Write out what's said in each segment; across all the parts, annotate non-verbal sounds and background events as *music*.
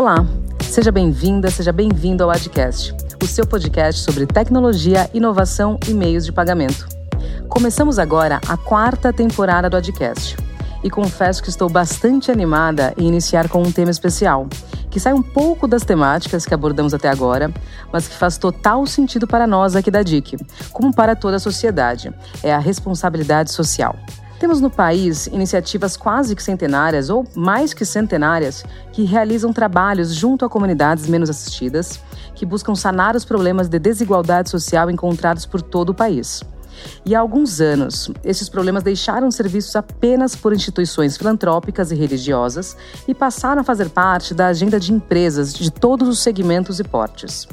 Olá, seja bem-vinda, seja bem-vindo ao Adcast, o seu podcast sobre tecnologia, inovação e meios de pagamento. Começamos agora a quarta temporada do Adcast e confesso que estou bastante animada em iniciar com um tema especial, que sai um pouco das temáticas que abordamos até agora, mas que faz total sentido para nós aqui da DIC, como para toda a sociedade. É a responsabilidade social. Temos no país iniciativas quase que centenárias ou mais que centenárias que realizam trabalhos junto a comunidades menos assistidas, que buscam sanar os problemas de desigualdade social encontrados por todo o país. E há alguns anos, esses problemas deixaram de ser vistos apenas por instituições filantrópicas e religiosas e passaram a fazer parte da agenda de empresas de todos os segmentos e portes.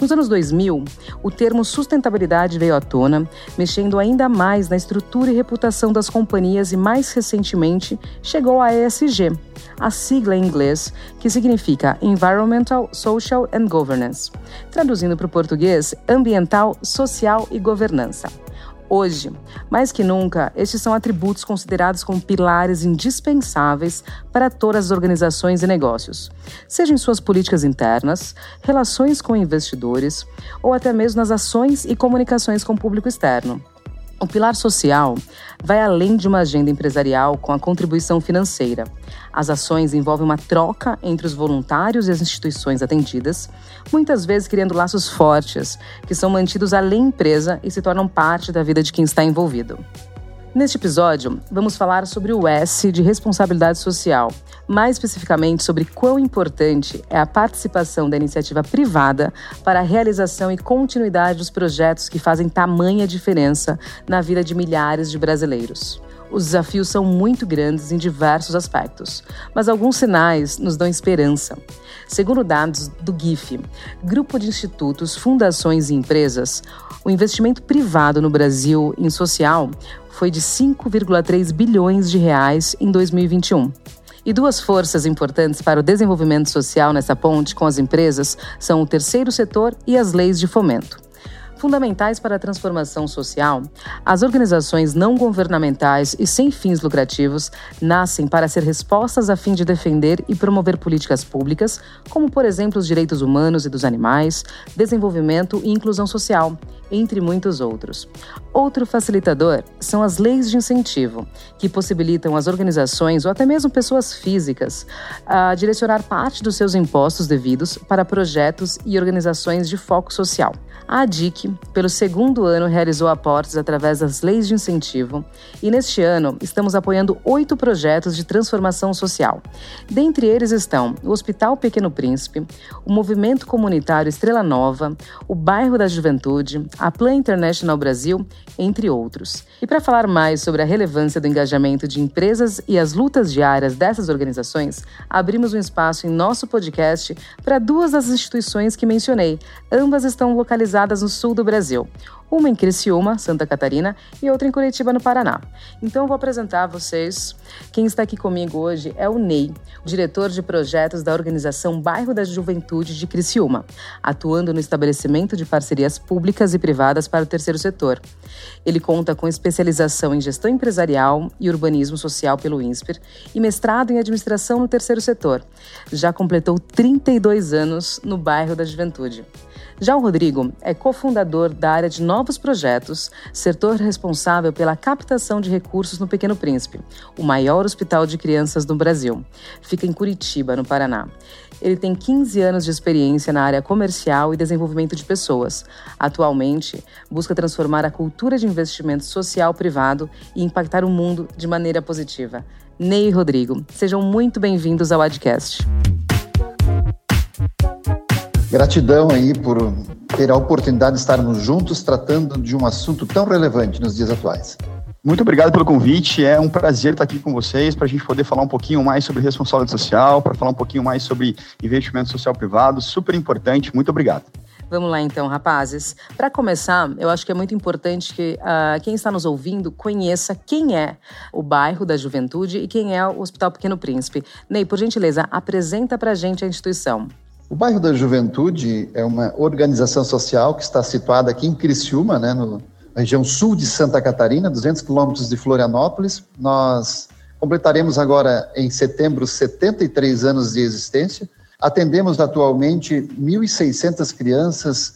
Nos anos 2000, o termo sustentabilidade veio à tona, mexendo ainda mais na estrutura e reputação das companhias e, mais recentemente, chegou a ESG, a sigla em inglês que significa Environmental, Social and Governance, traduzindo para o português, ambiental, social e governança. Hoje, mais que nunca, estes são atributos considerados como pilares indispensáveis para todas as organizações e negócios, seja em suas políticas internas, relações com investidores ou até mesmo nas ações e comunicações com o público externo. O pilar social vai além de uma agenda empresarial com a contribuição financeira. As ações envolvem uma troca entre os voluntários e as instituições atendidas, muitas vezes criando laços fortes, que são mantidos além empresa e se tornam parte da vida de quem está envolvido. Neste episódio, vamos falar sobre o S de responsabilidade social, mais especificamente sobre quão importante é a participação da iniciativa privada para a realização e continuidade dos projetos que fazem tamanha diferença na vida de milhares de brasileiros. Os desafios são muito grandes em diversos aspectos, mas alguns sinais nos dão esperança. Segundo dados do GIF, Grupo de Institutos, Fundações e Empresas, o investimento privado no Brasil em social foi de 5,3 bilhões de reais em 2021. E duas forças importantes para o desenvolvimento social nessa ponte com as empresas são o terceiro setor e as leis de fomento. Fundamentais para a transformação social, as organizações não governamentais e sem fins lucrativos nascem para ser respostas a fim de defender e promover políticas públicas, como, por exemplo, os direitos humanos e dos animais, desenvolvimento e inclusão social, entre muitos outros. Outro facilitador são as leis de incentivo, que possibilitam as organizações ou até mesmo pessoas físicas a direcionar parte dos seus impostos devidos para projetos e organizações de foco social. A ADIC, pelo segundo ano, realizou aportes através das leis de incentivo e, neste ano, estamos apoiando oito projetos de transformação social. Dentre eles estão o Hospital Pequeno Príncipe, o Movimento Comunitário Estrela Nova, o Bairro da Juventude, a Plan International Brasil, entre outros. E para falar mais sobre a relevância do engajamento de empresas e as lutas diárias dessas organizações, abrimos um espaço em nosso podcast para duas das instituições que mencionei. Ambas estão localizadas localizadas no sul do Brasil, uma em Criciúma, Santa Catarina, e outra em Curitiba, no Paraná. Então eu vou apresentar a vocês. Quem está aqui comigo hoje é o Ney, diretor de projetos da organização Bairro da Juventude de Criciúma, atuando no estabelecimento de parcerias públicas e privadas para o terceiro setor. Ele conta com especialização em gestão empresarial e urbanismo social pelo INSPER e mestrado em administração no terceiro setor. Já completou 32 anos no bairro da Juventude. Já Rodrigo é cofundador da área de novos projetos, setor responsável pela captação de recursos no Pequeno Príncipe, o maior hospital de crianças do Brasil. Fica em Curitiba, no Paraná. Ele tem 15 anos de experiência na área comercial e desenvolvimento de pessoas. Atualmente, busca transformar a cultura de investimento social privado e impactar o mundo de maneira positiva. Ney e Rodrigo, sejam muito bem-vindos ao Adcast. Gratidão aí por ter a oportunidade de estarmos juntos tratando de um assunto tão relevante nos dias atuais. Muito obrigado pelo convite. É um prazer estar aqui com vocês para a gente poder falar um pouquinho mais sobre responsabilidade social, para falar um pouquinho mais sobre investimento social privado. Super importante. Muito obrigado. Vamos lá então, rapazes. Para começar, eu acho que é muito importante que uh, quem está nos ouvindo conheça quem é o bairro da Juventude e quem é o Hospital Pequeno Príncipe. Ney, por gentileza, apresenta para a gente a instituição. O bairro da Juventude é uma organização social que está situada aqui em Criciúma, né, no, na região sul de Santa Catarina, 200 quilômetros de Florianópolis. Nós completaremos agora em setembro 73 anos de existência. Atendemos atualmente 1.600 crianças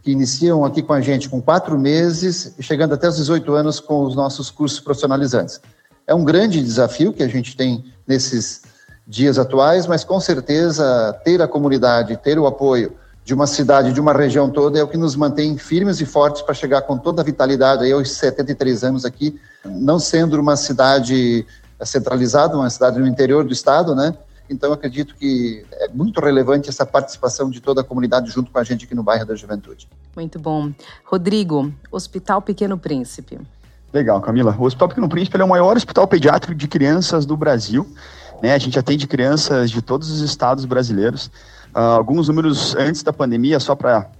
que iniciam aqui com a gente com quatro meses, chegando até os 18 anos com os nossos cursos profissionalizantes. É um grande desafio que a gente tem nesses dias atuais, mas com certeza ter a comunidade, ter o apoio de uma cidade, de uma região toda, é o que nos mantém firmes e fortes para chegar com toda a vitalidade aí aos 73 anos aqui, não sendo uma cidade centralizada, uma cidade no interior do estado, né? Então, acredito que é muito relevante essa participação de toda a comunidade junto com a gente aqui no bairro da Juventude. Muito bom. Rodrigo, Hospital Pequeno Príncipe. Legal, Camila. O Hospital Pequeno Príncipe é o maior hospital pediátrico de crianças do Brasil. Né? A gente atende crianças de todos os estados brasileiros. Uh, alguns números antes da pandemia, só para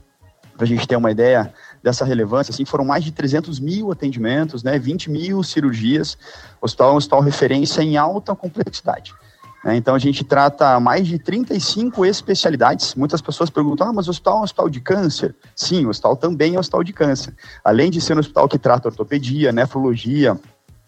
a gente ter uma ideia dessa relevância, assim, foram mais de 300 mil atendimentos, né? 20 mil cirurgias. O hospital é um hospital referência em alta complexidade. Né? Então a gente trata mais de 35 especialidades. Muitas pessoas perguntam: ah, mas o hospital é um hospital de câncer? Sim, o hospital também é um hospital de câncer. Além de ser um hospital que trata ortopedia, nefrologia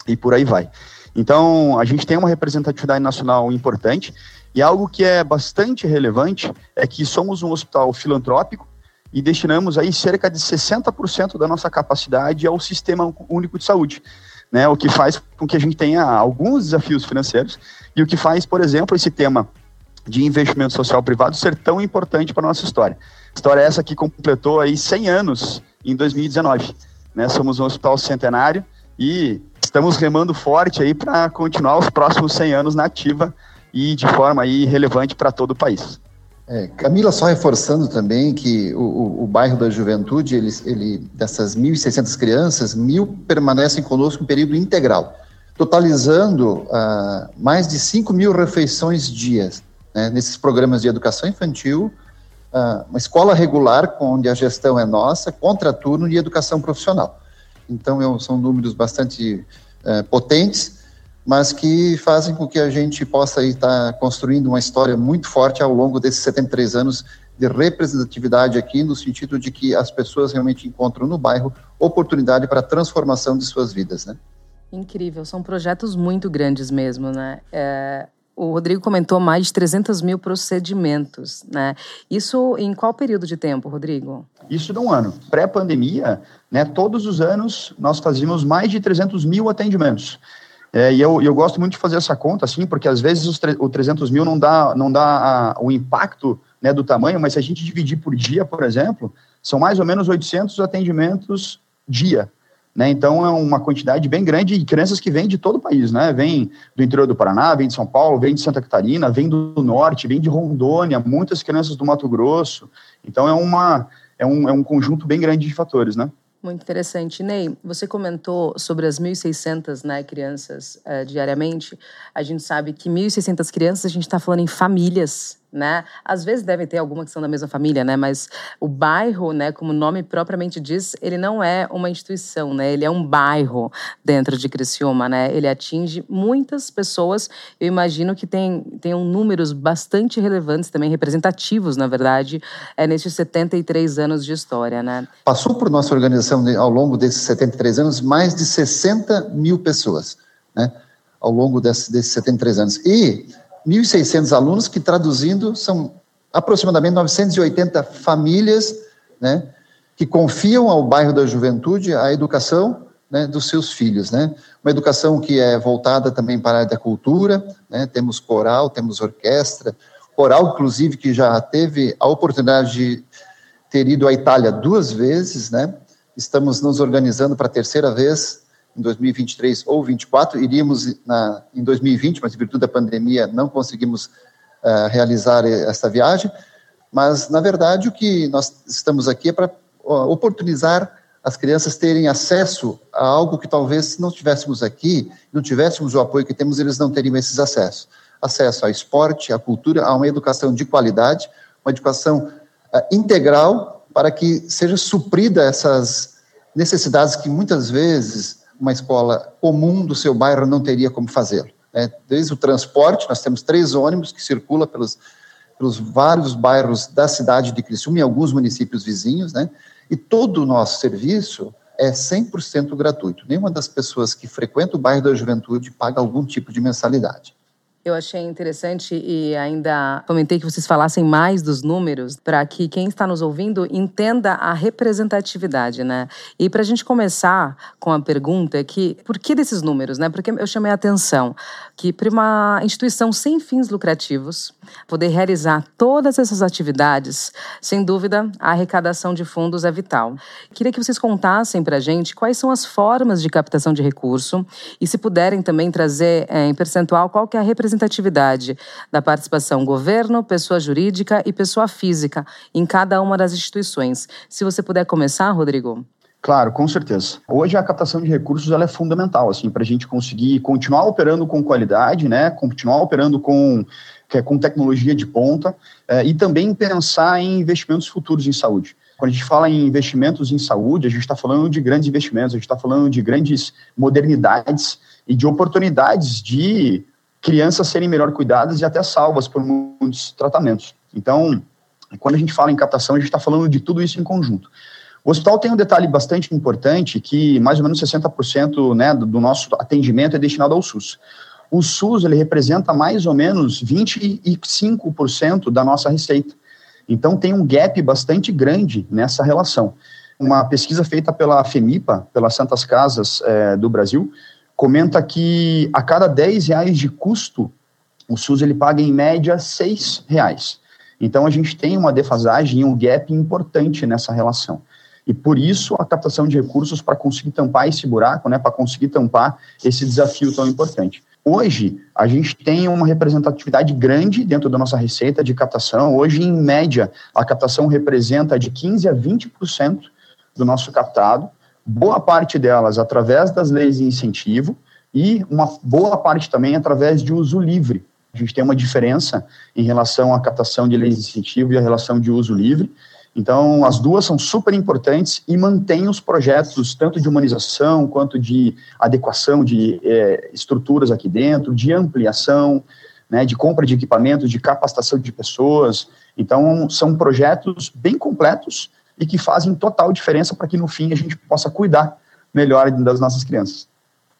e por aí vai. Então a gente tem uma representatividade nacional importante e algo que é bastante relevante é que somos um hospital filantrópico e destinamos aí cerca de 60% da nossa capacidade ao Sistema Único de Saúde né, o que faz com que a gente tenha alguns desafios financeiros e o que faz, por exemplo, esse tema de investimento social privado ser tão importante para a nossa história. História essa que completou aí 100 anos em 2019. Né? Somos um hospital centenário e estamos remando forte aí para continuar os próximos 100 anos na ativa e de forma aí relevante para todo o país. É, Camila, só reforçando também que o, o, o bairro da Juventude, ele, ele dessas 1.600 crianças, mil permanecem conosco em período integral, totalizando uh, mais de 5 mil refeições dias né, nesses programas de educação infantil, uh, uma escola regular, onde a gestão é nossa, contraturno e educação profissional. Então, é são números bastante uh, potentes mas que fazem com que a gente possa estar construindo uma história muito forte ao longo desses 73 anos de representatividade aqui, no sentido de que as pessoas realmente encontram no bairro oportunidade para a transformação de suas vidas, né? Incrível, são projetos muito grandes mesmo, né? É, o Rodrigo comentou mais de 300 mil procedimentos, né? Isso em qual período de tempo, Rodrigo? Isso de um ano. Pré-pandemia, né, todos os anos nós fazíamos mais de 300 mil atendimentos. É, e eu, eu gosto muito de fazer essa conta, assim, porque às vezes os o 300 mil não dá, não dá a, o impacto né, do tamanho, mas se a gente dividir por dia, por exemplo, são mais ou menos 800 atendimentos dia. Né? Então é uma quantidade bem grande de crianças que vêm de todo o país, né? Vem do interior do Paraná, vem de São Paulo, vem de Santa Catarina, vem do norte, vem de Rondônia, muitas crianças do Mato Grosso. Então é uma é um, é um conjunto bem grande de fatores, né? Muito interessante. Ney, você comentou sobre as 1.600 né, crianças uh, diariamente. A gente sabe que 1.600 crianças, a gente está falando em famílias né? Às vezes devem ter alguma que são da mesma família, né? Mas o bairro, né, como o nome propriamente diz, ele não é uma instituição, né? Ele é um bairro dentro de Criciúma, né? Ele atinge muitas pessoas. Eu imagino que tem tenham números bastante relevantes também, representativos, na verdade, é nesses 73 anos de história, né? Passou por nossa organização ao longo desses 73 anos mais de 60 mil pessoas, né? Ao longo desses, desses 73 anos. E 1.600 alunos, que traduzindo são aproximadamente 980 famílias, né, que confiam ao bairro da Juventude a educação né, dos seus filhos, né? Uma educação que é voltada também para a área da cultura, né? Temos coral, temos orquestra, coral inclusive que já teve a oportunidade de ter ido à Itália duas vezes, né? Estamos nos organizando para a terceira vez em 2023 ou 2024, iríamos na, em 2020, mas em virtude da pandemia não conseguimos uh, realizar essa viagem, mas na verdade o que nós estamos aqui é para uh, oportunizar as crianças terem acesso a algo que talvez se não tivéssemos aqui, não tivéssemos o apoio que temos, eles não teriam esses acessos. Acesso ao esporte, à cultura, a uma educação de qualidade, uma educação uh, integral para que seja suprida essas necessidades que muitas vezes uma escola comum do seu bairro não teria como fazê-lo. Né? Desde o transporte, nós temos três ônibus que circulam pelos, pelos vários bairros da cidade de Criciúma e alguns municípios vizinhos, né? e todo o nosso serviço é 100% gratuito. Nenhuma das pessoas que frequenta o bairro da Juventude paga algum tipo de mensalidade. Eu achei interessante e ainda comentei que vocês falassem mais dos números para que quem está nos ouvindo entenda a representatividade, né? E para a gente começar com a pergunta que por que desses números, né? Porque eu chamei a atenção que para uma instituição sem fins lucrativos poder realizar todas essas atividades, sem dúvida, a arrecadação de fundos é vital. Queria que vocês contassem para a gente quais são as formas de captação de recurso e se puderem também trazer é, em percentual qual que é a representatividade representatividade da participação governo, pessoa jurídica e pessoa física em cada uma das instituições. Se você puder começar, Rodrigo. Claro, com certeza. Hoje a captação de recursos ela é fundamental assim para a gente conseguir continuar operando com qualidade, né? Continuar operando com é com tecnologia de ponta é, e também pensar em investimentos futuros em saúde. Quando a gente fala em investimentos em saúde, a gente está falando de grandes investimentos, a gente está falando de grandes modernidades e de oportunidades de crianças serem melhor cuidadas e até salvas por muitos tratamentos. Então, quando a gente fala em captação, a gente está falando de tudo isso em conjunto. O hospital tem um detalhe bastante importante, que mais ou menos 60% né, do nosso atendimento é destinado ao SUS. O SUS ele representa mais ou menos 25% da nossa receita. Então tem um gap bastante grande nessa relação. Uma pesquisa feita pela FEMIPA, pelas Santas Casas é, do Brasil, comenta que a cada 10 reais de custo, o SUS ele paga em média 6 reais. Então a gente tem uma defasagem, um gap importante nessa relação. E por isso a captação de recursos para conseguir tampar esse buraco, né, para conseguir tampar esse desafio tão importante. Hoje, a gente tem uma representatividade grande dentro da nossa receita de captação. Hoje, em média, a captação representa de 15% a 20% do nosso captado boa parte delas através das leis de incentivo e uma boa parte também através de uso livre. A gente tem uma diferença em relação à captação de leis de incentivo e a relação de uso livre. Então, as duas são super importantes e mantêm os projetos, tanto de humanização quanto de adequação de é, estruturas aqui dentro, de ampliação, né, de compra de equipamentos, de capacitação de pessoas. Então, são projetos bem completos e que fazem total diferença para que no fim a gente possa cuidar melhor das nossas crianças.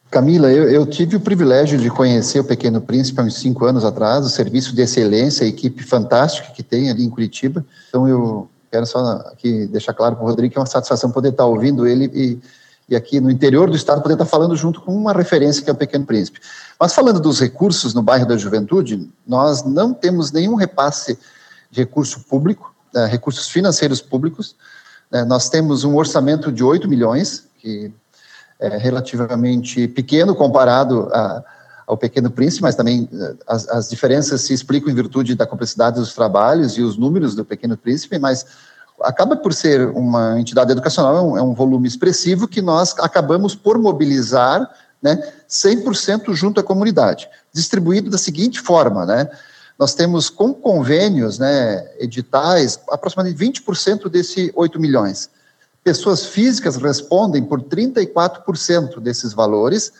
Camila, eu, eu, tive o privilégio de conhecer o Pequeno Príncipe há uns cinco anos atrás, o serviço de excelência, a equipe fantástica que tem ali em Curitiba. Então eu quero só aqui deixar claro para o Rodrigo que é uma satisfação poder estar ouvindo ele e, e aqui no interior do estado poder estar falando junto com uma referência que é o Pequeno Príncipe. Mas falando dos recursos no bairro da Juventude, nós não temos nenhum repasse de recurso público, uh, recursos financeiros públicos. Uh, nós temos um orçamento de 8 milhões, que é relativamente pequeno comparado a, ao Pequeno Príncipe, mas também uh, as, as, diferenças se explicam em virtude da complexidade dos trabalhos e os números do Pequeno Príncipe, mas acaba por ser uma entidade educacional, é um, é um volume expressivo que nós acabamos por mobilizar né, 100% junto à comunidade, distribuído da seguinte forma, né, nós temos com convênios, né, editais, aproximadamente 20% desse 8 milhões. Pessoas físicas respondem por 34% desses valores,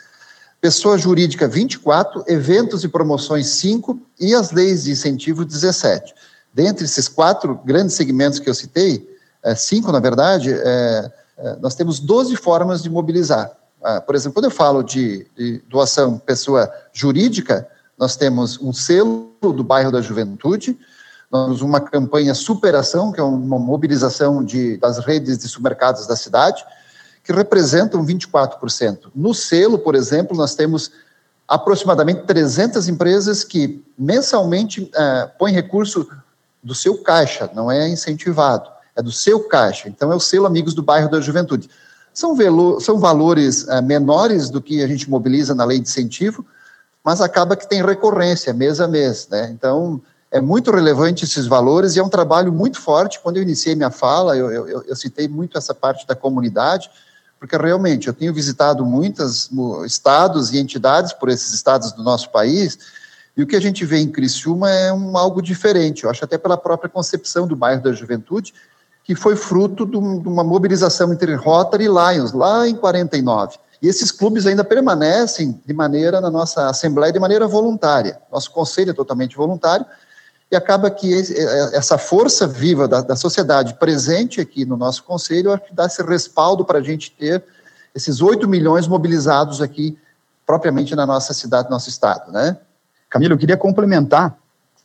pessoa jurídica 24, eventos e promoções 5 e as leis de incentivo 17. Dentre esses quatro grandes segmentos que eu citei, é, cinco na verdade, é, é, nós temos 12 formas de mobilizar. Ah, por exemplo, quando eu falo de, de doação pessoa jurídica, nós temos um selo do bairro da Juventude, nós temos uma campanha Superação, que é uma mobilização de, das redes de supermercados da cidade, que representam 24%. No selo, por exemplo, nós temos aproximadamente 300 empresas que mensalmente é, põem recurso do seu caixa, não é incentivado, é do seu caixa. Então, é o selo Amigos do Bairro da Juventude. São, velo, são valores é, menores do que a gente mobiliza na lei de incentivo, mas acaba que tem recorrência mês a mês, né? Então, é muito relevante esses valores e é um trabalho muito forte. Quando eu iniciei minha fala, eu, eu, eu citei muito essa parte da comunidade, porque realmente eu tenho visitado muitos estados e entidades por esses estados do nosso país, e o que a gente vê em Criciúma é um, algo diferente, eu acho até pela própria concepção do bairro da juventude, que foi fruto de, um, de uma mobilização entre Rotary e Lions, lá em 49. E esses clubes ainda permanecem de maneira, na nossa Assembleia, de maneira voluntária. Nosso conselho é totalmente voluntário, e acaba que essa força viva da, da sociedade presente aqui no nosso conselho, acho que dá esse respaldo para a gente ter esses 8 milhões mobilizados aqui, propriamente na nossa cidade, no nosso estado, né? Camilo, eu queria complementar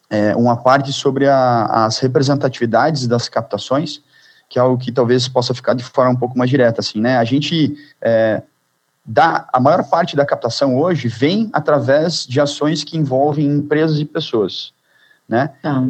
é, uma parte sobre a, as representatividades das captações, que é algo que talvez possa ficar de forma um pouco mais direta, assim, né? A gente é, dá, a maior parte da captação hoje vem através de ações que envolvem empresas e pessoas, né? Tá.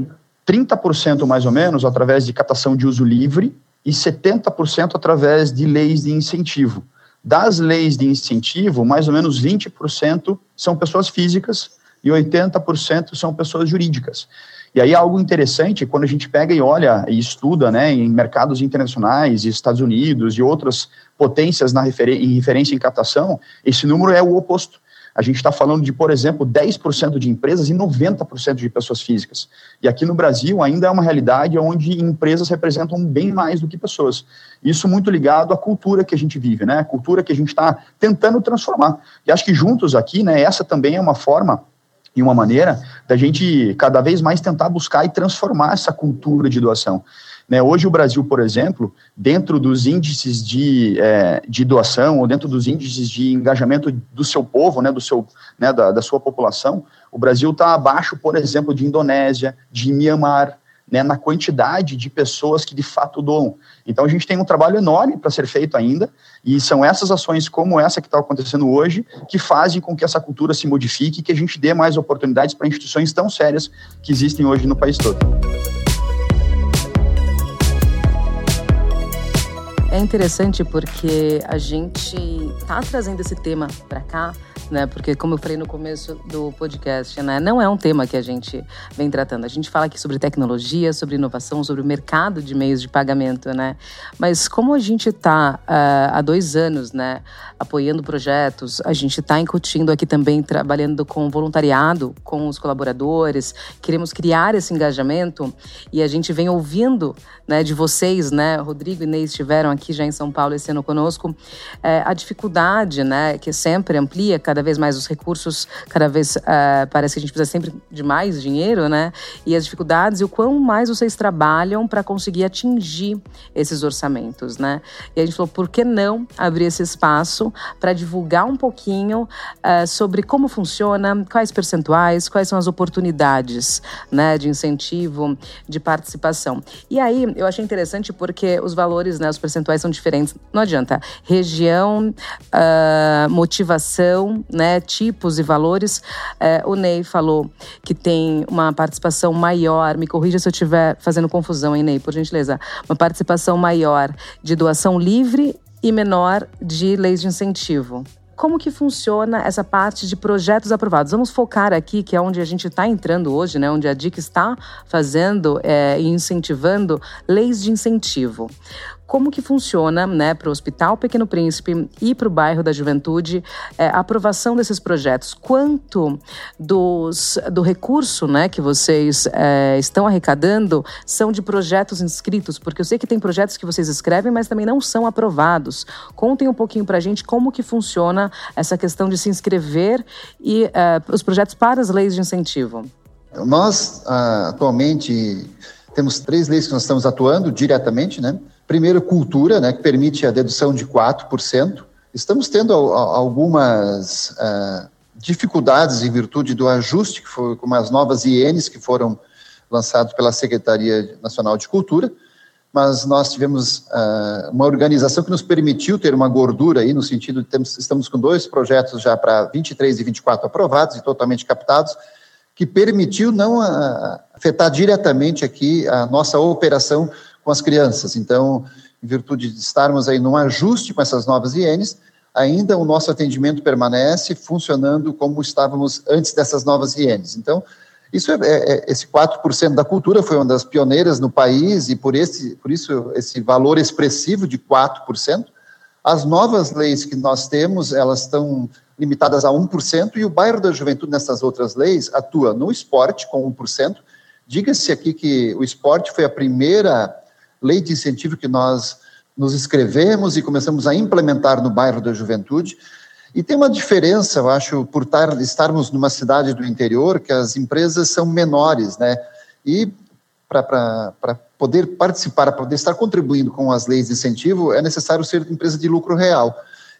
30% mais ou menos através de captação de uso livre e 70% através de leis de incentivo. Das leis de incentivo, mais ou menos 20% são pessoas físicas e 80% são pessoas jurídicas. E aí algo interessante, quando a gente pega e olha e estuda né, em mercados internacionais, Estados Unidos e outras potências na refer em referência em captação, esse número é o oposto. A gente está falando de, por exemplo, 10% de empresas e 90% de pessoas físicas. E aqui no Brasil ainda é uma realidade onde empresas representam bem mais do que pessoas. Isso muito ligado à cultura que a gente vive, né? A cultura que a gente está tentando transformar. E acho que juntos aqui, né, essa também é uma forma e uma maneira da gente cada vez mais tentar buscar e transformar essa cultura de doação. Né, hoje o Brasil, por exemplo, dentro dos índices de, é, de doação ou dentro dos índices de engajamento do seu povo, né, do seu, né, da, da sua população, o Brasil está abaixo, por exemplo, de Indonésia, de Myanmar, né, na quantidade de pessoas que de fato doam. Então a gente tem um trabalho enorme para ser feito ainda, e são essas ações como essa que está acontecendo hoje que fazem com que essa cultura se modifique e que a gente dê mais oportunidades para instituições tão sérias que existem hoje no país todo. É interessante porque a gente está trazendo esse tema para cá né? Porque como eu falei no começo do podcast, né? Não é um tema que a gente vem tratando. A gente fala aqui sobre tecnologia, sobre inovação, sobre o mercado de meios de pagamento, né? Mas como a gente está uh, ah, há dois anos, né? Apoiando projetos, a gente está incutindo aqui também trabalhando com voluntariado, com os colaboradores. Queremos criar esse engajamento e a gente vem ouvindo, né? De vocês, né? Rodrigo e Ney estiveram aqui já em São Paulo esse ano conosco. É, a dificuldade, né? Que sempre amplia cada vez mais os recursos, cada vez uh, parece que a gente precisa sempre de mais dinheiro, né? E as dificuldades e o quão mais vocês trabalham para conseguir atingir esses orçamentos, né? E a gente falou, por que não abrir esse espaço para divulgar um pouquinho uh, sobre como funciona, quais percentuais, quais são as oportunidades, né, de incentivo, de participação. E aí eu achei interessante porque os valores, né, os percentuais são diferentes. Não adianta. Região, uh, motivação, né, tipos e valores. É, o Ney falou que tem uma participação maior, me corrija se eu estiver fazendo confusão, hein, Ney, por gentileza. Uma participação maior de doação livre e menor de leis de incentivo. Como que funciona essa parte de projetos aprovados? Vamos focar aqui, que é onde a gente está entrando hoje, né? onde a DIC está fazendo é, e incentivando leis de incentivo como que funciona né, para o Hospital Pequeno Príncipe e para o bairro da Juventude é, a aprovação desses projetos. Quanto dos, do recurso né, que vocês é, estão arrecadando são de projetos inscritos? Porque eu sei que tem projetos que vocês escrevem, mas também não são aprovados. Contem um pouquinho para a gente como que funciona essa questão de se inscrever e é, os projetos para as leis de incentivo. Nós, ah, atualmente, temos três leis que nós estamos atuando diretamente, né? Primeiro, cultura, né, que permite a dedução de 4%. Estamos tendo algumas uh, dificuldades em virtude do ajuste, que foi com as novas INs que foram lançadas pela Secretaria Nacional de Cultura, mas nós tivemos uh, uma organização que nos permitiu ter uma gordura aí, no sentido de temos, estamos com dois projetos já para 23 e 24 aprovados e totalmente captados, que permitiu não uh, afetar diretamente aqui a nossa operação com as crianças. Então, em virtude de estarmos aí num ajuste com essas novas INs, ainda o nosso atendimento permanece funcionando como estávamos antes dessas novas INs. Então, isso é, é, é esse 4% da cultura foi uma das pioneiras no país e por, esse, por isso esse valor expressivo de 4%. As novas leis que nós temos, elas estão limitadas a 1% e o bairro da juventude nessas outras leis atua no esporte com 1%. Diga-se aqui que o esporte foi a primeira lei de incentivo que nós nos inscrevemos e começamos a implementar no bairro da Juventude. E tem uma diferença, eu acho, por tar, estarmos numa cidade do interior, que as empresas são menores, né? E para poder participar, para poder estar contribuindo com as leis de incentivo, é necessário ser empresa de lucro real.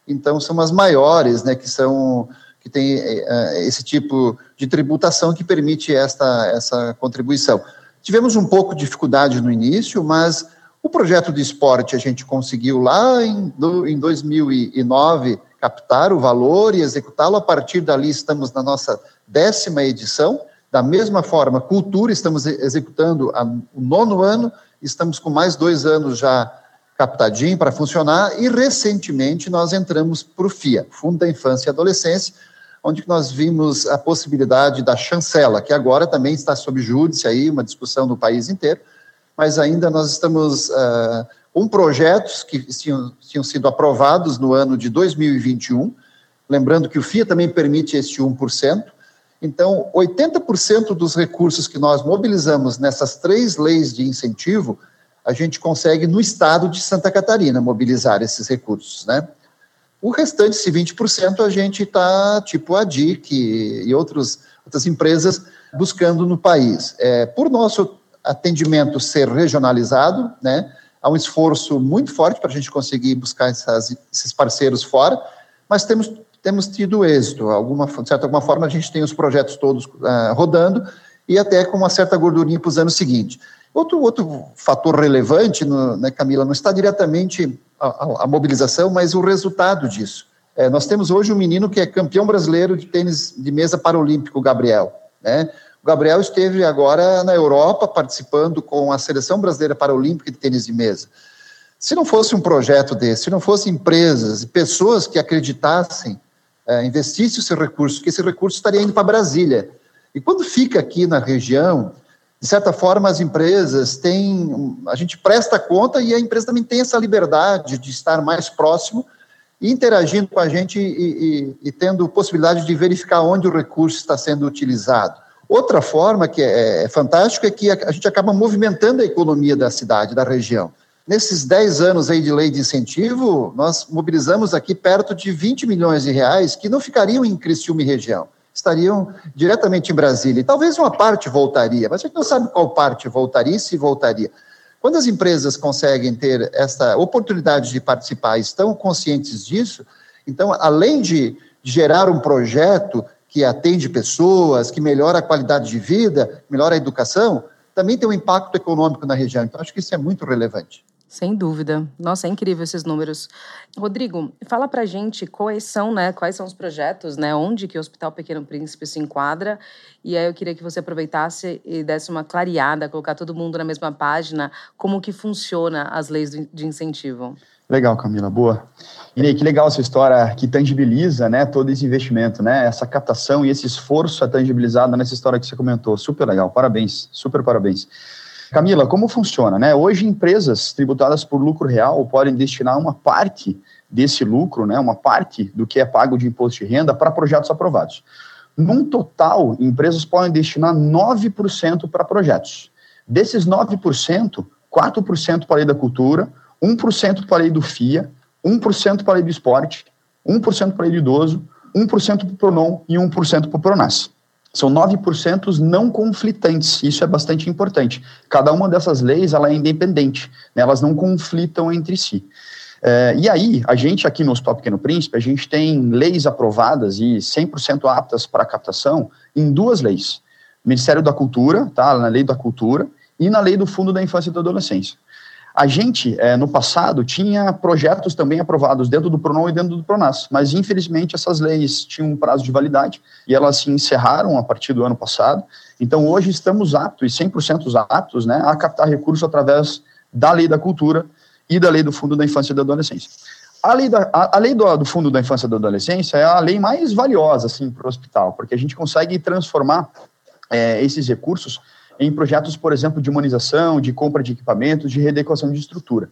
Então, são as maiores, né, que são que tem uh, esse tipo de tributação que permite esta, essa contribuição. Tivemos um pouco de dificuldade no início, mas o projeto de esporte a gente conseguiu lá em, do, em 2009 captar o valor e executá-lo. A partir dali, estamos na nossa décima edição. Da mesma forma, cultura, estamos executando o nono ano, estamos com mais dois anos já captadinho para funcionar, e recentemente nós entramos para o FIA, Fundo da Infância e Adolescência, onde nós vimos a possibilidade da chancela, que agora também está sob júdice aí, uma discussão no país inteiro, mas ainda nós estamos uh, com projetos que tinham, tinham sido aprovados no ano de 2021, lembrando que o FIA também permite este 1%, então 80% dos recursos que nós mobilizamos nessas três leis de incentivo, a gente consegue no estado de Santa Catarina mobilizar esses recursos, né? O restante, esse 20%, a gente está, tipo a DIC e outros, outras empresas, buscando no país. É, por nosso atendimento ser regionalizado, né, há um esforço muito forte para a gente conseguir buscar essas, esses parceiros fora, mas temos, temos tido êxito. Alguma, de certa alguma forma, a gente tem os projetos todos uh, rodando e até com uma certa gordurinha para os anos seguintes. Outro, outro fator relevante, no, né, Camila, não está diretamente a, a, a mobilização, mas o resultado disso. É, nós temos hoje um menino que é campeão brasileiro de tênis de mesa paralímpico, Gabriel. Né? O Gabriel esteve agora na Europa participando com a Seleção Brasileira Paralímpica de Tênis de Mesa. Se não fosse um projeto desse, se não fossem empresas e pessoas que acreditassem, é, investissem seu recurso, que esse recurso estaria indo para Brasília. E quando fica aqui na região, de certa forma, as empresas têm. A gente presta conta e a empresa também tem essa liberdade de estar mais próximo, interagindo com a gente e, e, e tendo possibilidade de verificar onde o recurso está sendo utilizado. Outra forma que é, é fantástica é que a, a, gente acaba movimentando a economia da cidade, da região. Nesses 10 anos aí de lei de incentivo, nós mobilizamos aqui perto de 20 milhões de reais que não ficariam em Criciúma e região estariam diretamente em Brasília. E talvez uma parte voltaria, mas a gente não sabe qual parte voltaria e se voltaria. Quando as empresas conseguem ter essa oportunidade de participar, estão conscientes disso, então, além de gerar um projeto que atende pessoas, que melhora a qualidade de vida, melhora a educação, também tem um impacto econômico na região. Então, acho que isso é muito relevante. Sem dúvida. Nossa, é incrível esses números. Rodrigo, fala pra gente quais são, né, quais são os projetos, né, onde que o Hospital Pequeno Príncipe se enquadra. E aí eu queria que você aproveitasse e desse uma clareada, colocar todo mundo na mesma página, como que funciona as leis de incentivo. Legal, Camila, boa. E que legal essa história que tangibiliza, né, todo esse investimento, né, essa captação e esse esforço é tangibilizado nessa história que você comentou. Super legal, parabéns, super parabéns. Camila, como funciona? Né? Hoje, empresas tributadas por lucro real podem destinar uma parte desse lucro, né, uma parte do que é pago de imposto de renda para projetos aprovados. Num total, empresas podem destinar 9% para projetos. Desses 9%, 4% para a lei da cultura, 1% para a lei do FIA, 1% para a lei do esporte, 1% para a lei do idoso, 1% para o PRONON e 1% para o PRONAS. São 9% não conflitantes, isso é bastante importante. Cada uma dessas leis ela é independente, né? elas não conflitam entre si. É, e aí, a gente aqui no Hospital Pequeno Príncipe, a gente tem leis aprovadas e 100% aptas para captação em duas leis. Ministério da Cultura, tá, na Lei da Cultura, e na Lei do Fundo da Infância e da Adolescência. A gente, é, no passado, tinha projetos também aprovados dentro do PRONON e dentro do PRONAS, mas infelizmente essas leis tinham um prazo de validade e elas se encerraram a partir do ano passado. Então hoje estamos aptos, e 100% aptos, né, a captar recursos através da Lei da Cultura e da Lei do Fundo da Infância e da Adolescência. A lei, da, a, a lei do, do, Fundo da Infância e da Adolescência é a lei mais valiosa assim, para o hospital, porque a gente consegue transformar é, esses recursos em projetos, por exemplo, de humanização, de compra de equipamentos, de readequação de estrutura.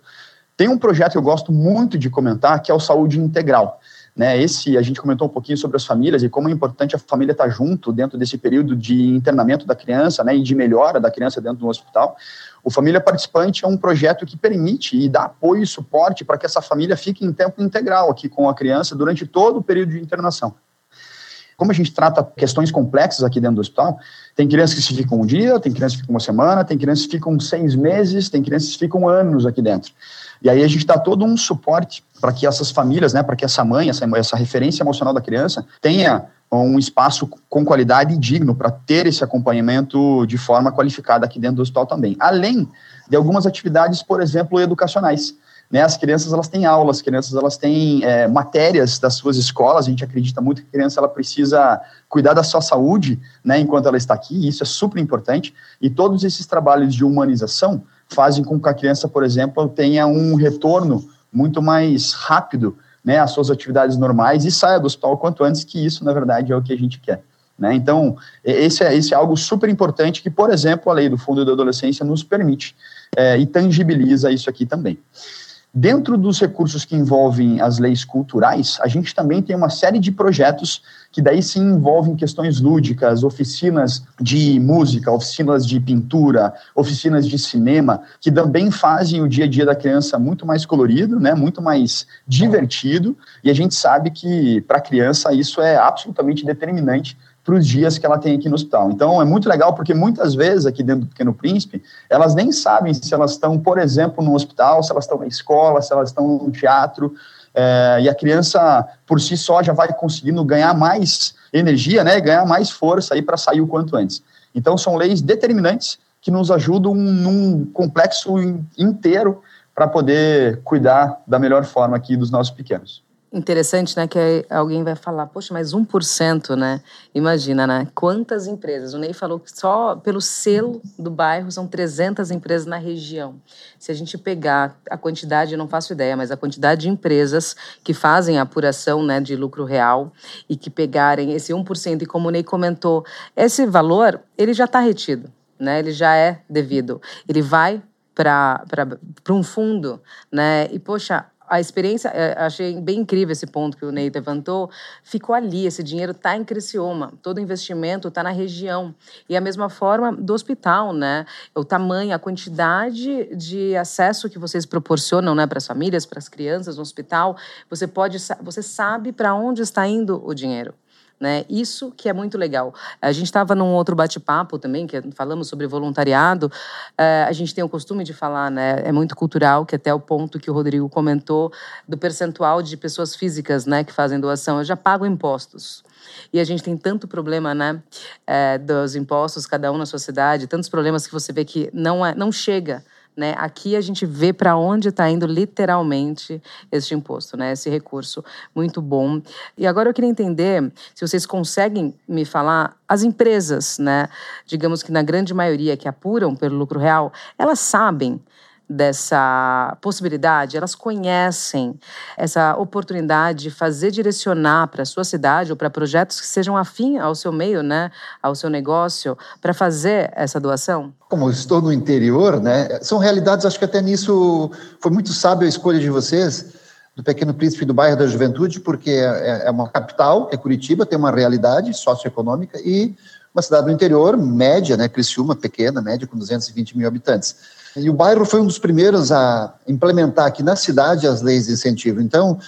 Tem um projeto que eu gosto muito de comentar, que é o Saúde Integral. Né, esse, a gente comentou um pouquinho sobre as famílias e como é importante a família estar junto dentro desse período de internamento da criança né, e de melhora da criança dentro do hospital. O Família Participante é um projeto que permite e dá apoio e suporte para que essa família fique em tempo integral aqui com a criança durante todo o período de internação. Como a gente trata questões complexas aqui dentro do hospital, tem crianças que ficam um dia, tem crianças que ficam uma semana, tem crianças que ficam seis meses, tem crianças que ficam anos aqui dentro. E aí a gente dá todo um suporte para que essas famílias, né, para que essa mãe, essa, essa referência emocional da criança tenha um espaço com qualidade e digno para ter esse acompanhamento de forma qualificada aqui dentro do hospital também. Além de algumas atividades, por exemplo, educacionais. Né, as crianças elas têm aulas, as crianças elas têm é, matérias das suas escolas. A gente acredita muito que a criança ela precisa cuidar da sua saúde, né, enquanto ela está aqui. Isso é super importante. E todos esses trabalhos de humanização fazem com que a criança, por exemplo, tenha um retorno muito mais rápido, né, às suas atividades normais e saia do hospital quanto antes. Que isso, na verdade, é o que a gente quer. Né? Então, esse é, esse é algo super importante que, por exemplo, a lei do Fundo da Adolescência nos permite é, e tangibiliza isso aqui também. Dentro dos recursos que envolvem as leis culturais, a gente também tem uma série de projetos que daí se envolvem questões lúdicas, oficinas de música, oficinas de pintura, oficinas de cinema, que também fazem o dia a dia da criança muito mais colorido, né, muito mais divertido, e a gente sabe que para a criança isso é absolutamente determinante para os dias que ela tem aqui no hospital. Então é muito legal porque muitas vezes aqui dentro do Pequeno Príncipe, elas nem sabem se elas estão, por exemplo, no hospital, se elas estão na escola, se elas estão no teatro, é, e a criança por si só já vai conseguindo ganhar mais energia, né, ganhar mais força aí para sair o quanto antes. Então são leis determinantes que nos ajudam num complexo inteiro para poder cuidar da melhor forma aqui dos nossos pequenos. Interessante, né, que alguém vai falar, poxa, mas 1%, né? Imagina, né? Quantas empresas? O Ney falou que só pelo selo do bairro são 300 empresas na região. Se a gente pegar a quantidade, eu não faço ideia, mas a quantidade de empresas que fazem a apuração, né, de lucro real e que pegarem esse 1% e como o Ney comentou, esse valor, ele já está retido, né? Ele já é devido. Ele vai para um fundo, né? E, poxa, a experiência, é, achei bem incrível esse ponto que o Ney levantou, ficou ali, esse dinheiro está em Criciúma, todo investimento está na região. E a mesma forma do hospital, né? O tamanho, a quantidade de acesso que vocês proporcionam né, para as famílias, para as crianças no hospital, você pode, você sabe para onde está indo o dinheiro. Né? Isso que é muito legal. A gente estava num outro bate-papo também, que falamos sobre voluntariado. Uh, a gente tem o costume de falar, né? É muito cultural, que até o ponto que o Rodrigo comentou do percentual de pessoas físicas, né, que fazem doação. Eu já pago impostos. E a gente tem tanto problema, né, é, dos impostos, cada um na sua cidade, tantos problemas que você vê que não, é, não chega né? Aqui a gente vê para onde está indo literalmente este imposto, né? esse recurso. Muito bom. E agora eu queria entender se vocês conseguem me falar as empresas, né? digamos que na grande maioria que apuram pelo lucro real, elas sabem dessa possibilidade, elas conhecem essa oportunidade de fazer direcionar para a sua cidade ou para projetos que sejam afim ao seu meio, né, ao seu negócio, para fazer essa doação? Como eu estou no interior, né, são realidades, acho que até nisso foi muito sábio a escolha de vocês, do Pequeno Príncipe do bairro da Juventude, porque é, é uma capital, é Curitiba, tem uma realidade socioeconômica e uma cidade do interior, média, né, Criciúma, pequena, média, com 220 mil habitantes. E o bairro foi um dos primeiros a implementar aqui na cidade as leis de incentivo. Então,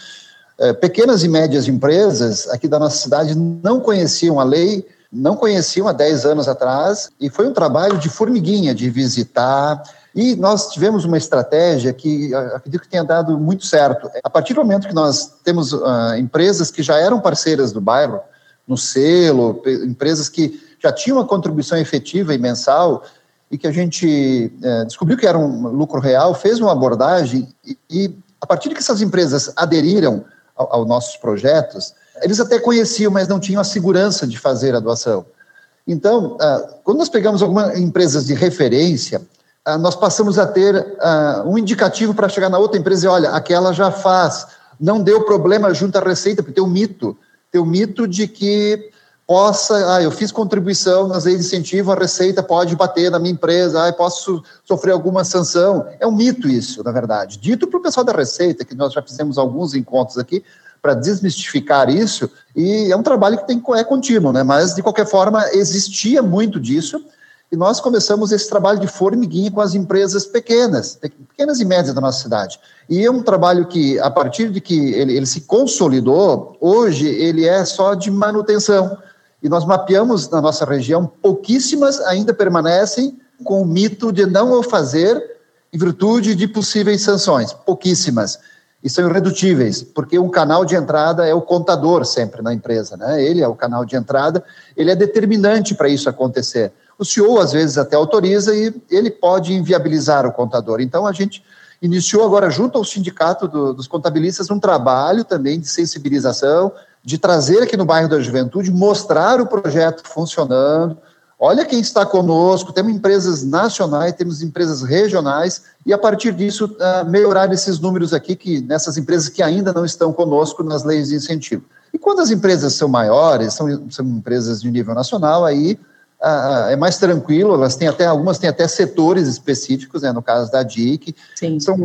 é, pequenas e médias empresas aqui da nossa cidade não conheciam a lei, não conheciam há 10 anos atrás, e foi um trabalho de formiguinha, de visitar. E nós tivemos uma estratégia que acredito que tenha dado muito certo. A partir do momento que nós temos uh, empresas que já eram parceiras do bairro, no selo, empresas que já tinham uma contribuição efetiva e mensal, e que a gente é, descobriu que era um lucro real, fez uma abordagem e, e a partir de que essas empresas aderiram aos ao nossos projetos, eles até conheciam, mas não tinham a segurança de fazer a doação. Então, ah, quando nós pegamos algumas empresas de referência, ah, nós passamos a ter ah, um indicativo para chegar na outra empresa e olha, aquela já faz, não deu problema junto à receita, porque tem um mito, tem o um mito de que possa, ah, eu fiz contribuição nas leis de incentivo, a Receita pode bater na minha empresa, ah, posso sofrer alguma sanção. É um mito isso, na verdade. Dito para o pessoal da Receita, que nós já fizemos alguns encontros aqui para desmistificar isso, e é um trabalho que tem, é contínuo, né? mas de qualquer forma existia muito disso, e nós começamos esse trabalho de formiguinha com as empresas pequenas, pequenas e médias da nossa cidade. E é um trabalho que, a partir de que ele, ele se consolidou, hoje ele é só de manutenção e nós mapeamos na nossa região, pouquíssimas ainda permanecem com o mito de não o fazer em virtude de possíveis sanções, pouquíssimas. e são irredutíveis, porque um canal de entrada é o contador sempre na empresa, né? Ele é o canal de entrada, ele é determinante para isso acontecer. O CEO às vezes até autoriza e ele pode inviabilizar o contador. Então a gente iniciou agora junto ao sindicato do, dos contabilistas um trabalho também de sensibilização, de trazer aqui no bairro da Juventude, mostrar o projeto funcionando, Olha quem está conosco, temos empresas nacionais, temos empresas regionais, e a partir disso, uh, melhorar esses números aqui, que nessas empresas que ainda não estão conosco nas leis de incentivo. E quando as empresas são maiores, são, são empresas de nível nacional, aí uh, é mais tranquilo, elas têm até, algumas têm até setores específicos, né, no caso da DIC, Sim. são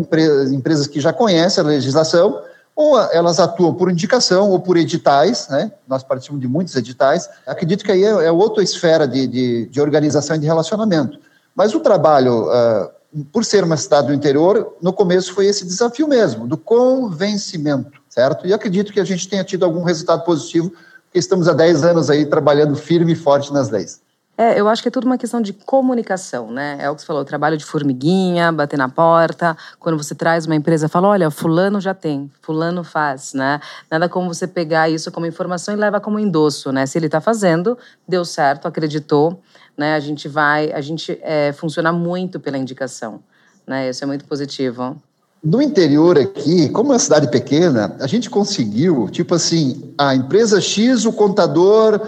empresas que já conhecem a legislação, ou elas atuam por indicação ou por editais, né? nós participamos de muitos editais, acredito que aí é, é outra esfera de, de, de, organização e de relacionamento. Mas o trabalho, uh, por ser uma cidade do interior, no começo foi esse desafio mesmo, do convencimento, certo? E acredito que a gente tenha tido algum resultado positivo, porque estamos há 10 anos aí trabalhando firme e forte nas leis. É, eu acho que é tudo uma questão de comunicação, né? É o que você falou, trabalho de formiguinha, bater na porta. Quando você traz uma empresa, fala, olha, fulano já tem, fulano faz, né? Nada como você pegar isso como informação e leva como endosso, né? Se ele está fazendo, deu certo, acreditou, né? A gente vai, a gente é, funciona muito pela indicação, né? Isso é muito positivo. No interior aqui, como é uma cidade pequena, a gente conseguiu, tipo assim, a empresa X, o contador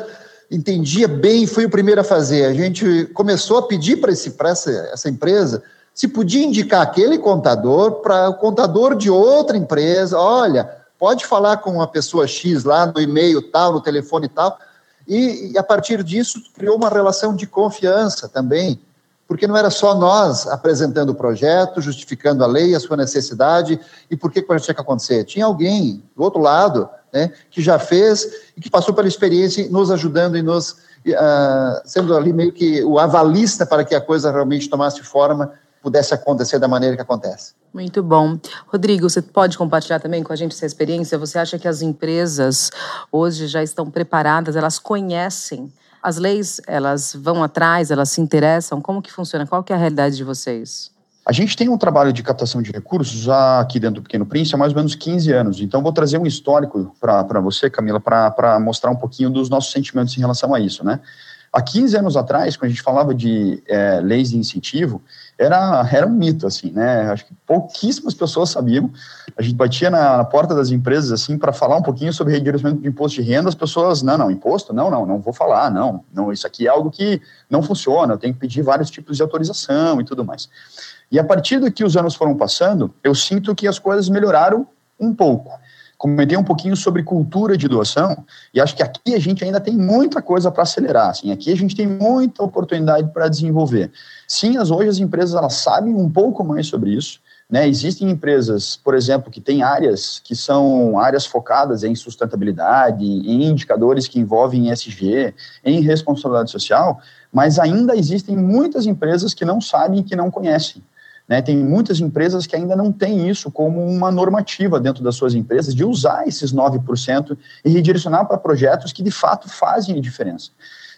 entendia bem, foi o primeiro a fazer. A gente começou a pedir para essa, essa empresa se podia indicar aquele contador para o contador de outra empresa. Olha, pode falar com uma pessoa X lá no e-mail tal, no telefone tal. E, e a partir disso criou uma relação de confiança também porque não era só nós apresentando o projeto, justificando a lei, a sua necessidade, e por que, que tinha que acontecer. Tinha alguém do outro lado né, que já fez e que passou pela experiência nos ajudando e nos uh, sendo ali meio que o avalista para que a coisa realmente tomasse forma, pudesse acontecer da maneira que acontece. Muito bom. Rodrigo, você pode compartilhar também com a gente essa experiência? Você acha que as empresas hoje já estão preparadas, elas conhecem as leis, elas vão atrás, elas se interessam? Como que funciona? Qual que é a realidade de vocês? A gente tem um trabalho de captação de recursos aqui dentro do Pequeno Príncipe há mais ou menos 15 anos. Então, vou trazer um histórico para você, Camila, para mostrar um pouquinho dos nossos sentimentos em relação a isso. Né? Há 15 anos atrás, quando a gente falava de é, leis de incentivo, era, era um mito, assim, né? Acho que pouquíssimas pessoas sabiam. A gente batia na, na porta das empresas, assim, para falar um pouquinho sobre redirecionamento de imposto de renda, as pessoas, não, não, imposto? Não, não, não vou falar, não, não, isso aqui é algo que não funciona, eu tenho que pedir vários tipos de autorização e tudo mais. E a partir do que os anos foram passando, eu sinto que as coisas melhoraram um pouco. Comentei um pouquinho sobre cultura de doação e acho que aqui a gente ainda tem muita coisa para acelerar. Assim, aqui a gente tem muita oportunidade para desenvolver. Sim, hoje as empresas elas sabem um pouco mais sobre isso. Né? Existem empresas, por exemplo, que têm áreas que são áreas focadas em sustentabilidade, em indicadores que envolvem ESG, em responsabilidade social, mas ainda existem muitas empresas que não sabem que não conhecem. Né, tem muitas empresas que ainda não têm isso como uma normativa dentro das suas empresas, de usar esses 9% e redirecionar para projetos que de fato fazem a diferença.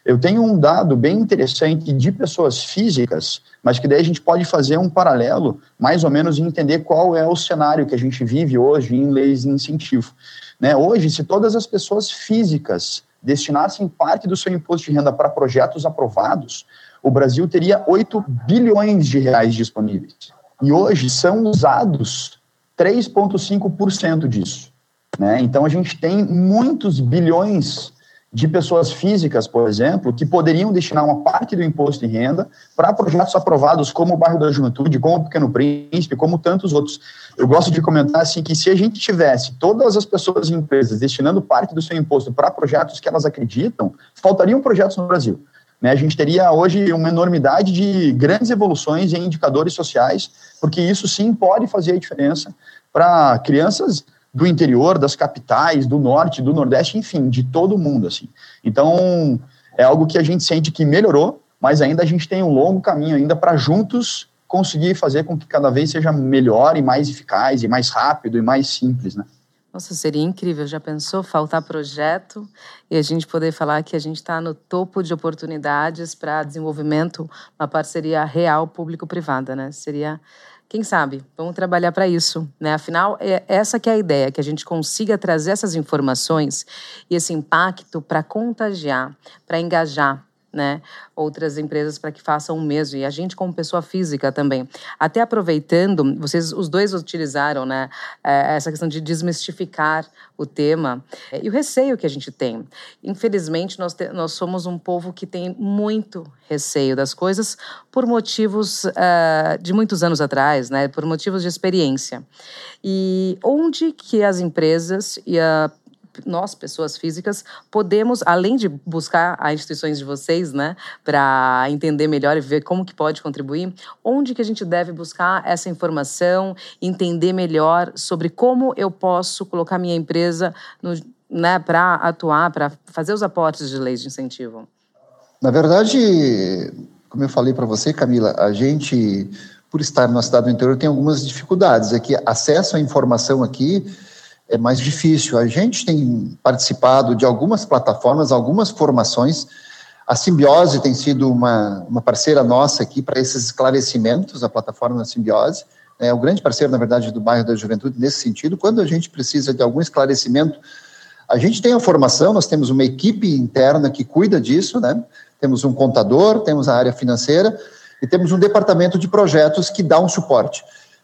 Eu tenho um dado bem interessante de pessoas físicas, mas que daí a gente pode fazer um paralelo, mais ou menos, e entender qual é o cenário que a gente vive hoje em leis de incentivo. Né, hoje, se todas as pessoas físicas destinassem parte do seu imposto de renda para projetos aprovados, o Brasil teria 8 bilhões de reais disponíveis. E hoje são usados 3,5% disso. Né? Então a gente tem muitos bilhões de pessoas físicas, por exemplo, que poderiam destinar uma parte do imposto de renda para projetos aprovados como o Bairro da Juventude, como o Pequeno Príncipe, como tantos outros. Eu gosto de comentar assim que se a gente tivesse todas as pessoas e empresas destinando parte do seu imposto para projetos que elas acreditam, faltariam projetos no Brasil. Né, a gente teria hoje uma enormidade de grandes evoluções em indicadores sociais, porque isso sim pode fazer a diferença para crianças do interior, das capitais, do norte, do nordeste, enfim, de todo mundo, assim. Então, é algo que a gente sente que melhorou, mas ainda a gente tem um longo caminho ainda para juntos conseguir fazer com que cada vez seja melhor e mais eficaz e mais rápido e mais simples, né? Nossa, seria incrível. Já pensou faltar projeto e a gente poder falar que a gente está no topo de oportunidades para desenvolvimento, uma parceria real público-privada, né? Seria Quem sabe? Vamos trabalhar para isso, né? Afinal, é essa que é a ideia, que a gente consiga trazer essas informações e esse impacto para contagiar, para engajar, né, outras empresas para que façam o mesmo e a gente como pessoa física também. Até aproveitando, vocês os dois utilizaram, né, é, essa questão de desmistificar o tema é, e o receio que a gente tem. Infelizmente, nós, te, nós somos um povo que tem muito receio das coisas por motivos uh, de muitos anos atrás, né, por motivos de experiência. E onde que as empresas e a nós, pessoas físicas, podemos, além de buscar as instituições de vocês, né, para entender melhor e ver como que pode contribuir, onde que a gente deve buscar essa informação, entender melhor sobre como eu posso colocar minha empresa né, para atuar, para fazer os aportes de leis de incentivo? Na verdade, como eu falei para você, Camila, a gente, por estar na cidade do interior, tem algumas dificuldades. É que acesso à informação aqui é mais difícil. A gente tem participado de algumas plataformas, algumas formações. A Simbiose tem sido uma, uma parceira nossa aqui para esses esclarecimentos, a plataforma Simbiose. É o grande parceiro, na verdade, do bairro da Juventude nesse sentido. Quando a gente precisa de algum esclarecimento, a gente tem a formação, nós temos uma equipe interna que cuida disso, né? Temos um contador, temos a área financeira e temos um departamento de projetos que dá um suporte.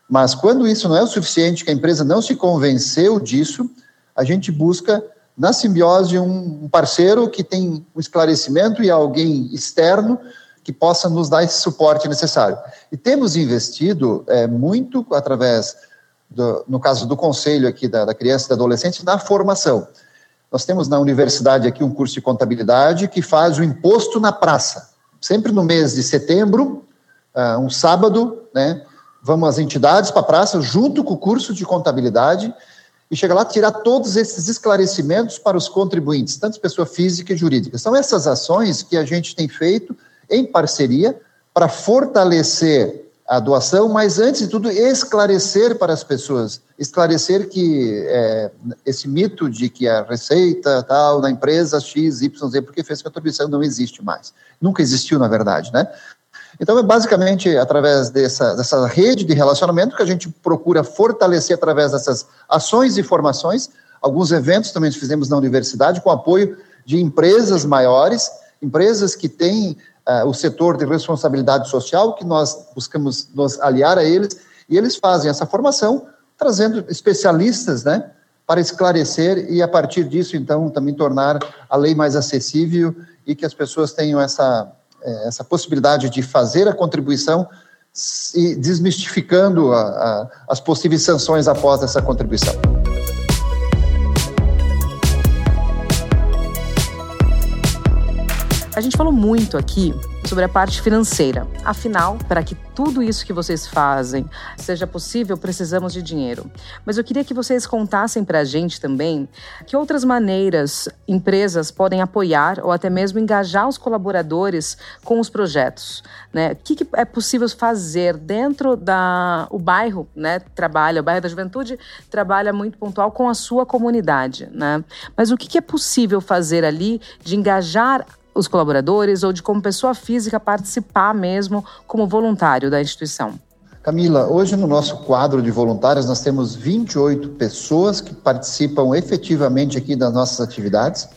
Mas quando isso não é o suficiente, que a empresa não se convenceu disso, a gente busca na simbiose um parceiro que tem um esclarecimento e alguém externo que possa nos dar esse suporte necessário. E temos investido é, muito através, do, no caso do conselho aqui da, da criança e da adolescente, na formação. Nós temos na universidade aqui um curso de contabilidade que faz o imposto na praça. Sempre no mês de setembro, uh, um sábado, né, vamos às entidades para a praça, junto com o curso de contabilidade, e chega lá tirar todos esses esclarecimentos para os contribuintes, tanto pessoa física e jurídica. São essas ações que a gente tem feito em parceria para fortalecer a doação, mas antes de tudo esclarecer para as pessoas, esclarecer que é, esse mito de que a receita tal da empresa X, Y, Z, porque fez contribuição não existe mais. Nunca existiu, na verdade, né? Então, é basicamente através dessa, dessa rede de relacionamento que a gente procura fortalecer através dessas ações e formações. Alguns eventos também fizemos na universidade com apoio de empresas maiores, empresas que têm uh, o setor de responsabilidade social, que nós buscamos nos aliar a eles, e eles fazem essa formação, trazendo especialistas, né, para esclarecer e, a partir disso, então, também tornar a lei mais acessível e que as pessoas tenham essa é, essa possibilidade de fazer a contribuição e desmistificando a, a, as possíveis sanções após essa contribuição. A gente falou muito aqui sobre a parte financeira. Afinal, para que tudo isso que vocês fazem seja possível, precisamos de dinheiro. Mas eu queria que vocês contassem para a gente também que outras maneiras empresas podem apoiar ou até mesmo engajar os colaboradores com os projetos. Né? O que, é possível fazer dentro da o bairro, né? Trabalha o bairro da Juventude trabalha muito pontual com a sua comunidade, né? Mas o que é possível fazer ali de engajar os colaboradores ou de como pessoa física participar mesmo como voluntário da instituição? Camila, hoje no nosso quadro de voluntários nós temos 28 pessoas que participam efetivamente aqui das nossas atividades.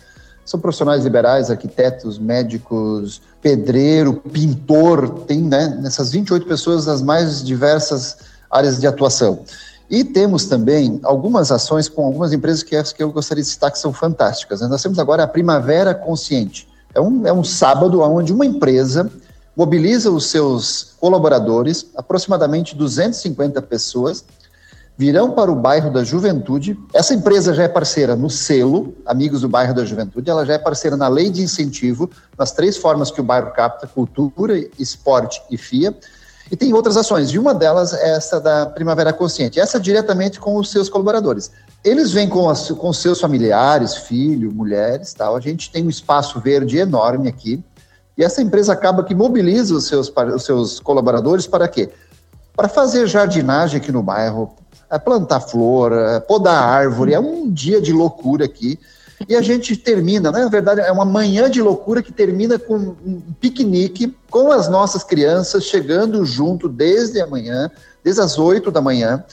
São profissionais liberais, arquitetos, médicos, pedreiro, pintor, tem né, nessas 28 pessoas as mais diversas áreas de atuação. E temos também algumas ações com algumas empresas que, que eu gostaria de citar que são fantásticas. Nós temos agora a Primavera Consciente é um, é um sábado onde uma empresa mobiliza os seus colaboradores, aproximadamente 250 pessoas, virão para o bairro da Juventude. Essa empresa já é parceira no selo, Amigos do Bairro da Juventude, ela já é parceira na lei de incentivo, nas três formas que o bairro capta: cultura, esporte e FIA. E tem outras ações, e uma delas é essa da Primavera Consciente, essa diretamente com os seus colaboradores. Eles vêm com, as, com seus familiares, filho, mulheres, tal. A gente tem um espaço verde enorme aqui. E essa empresa acaba que mobiliza os seus, os seus colaboradores para quê? Para fazer jardinagem aqui no bairro, é plantar flor, é podar árvore. É um dia de loucura aqui. E a gente termina, né? na verdade, é uma manhã de loucura que termina com um piquenique com as nossas crianças chegando junto desde a manhã, desde as 8 da manhã.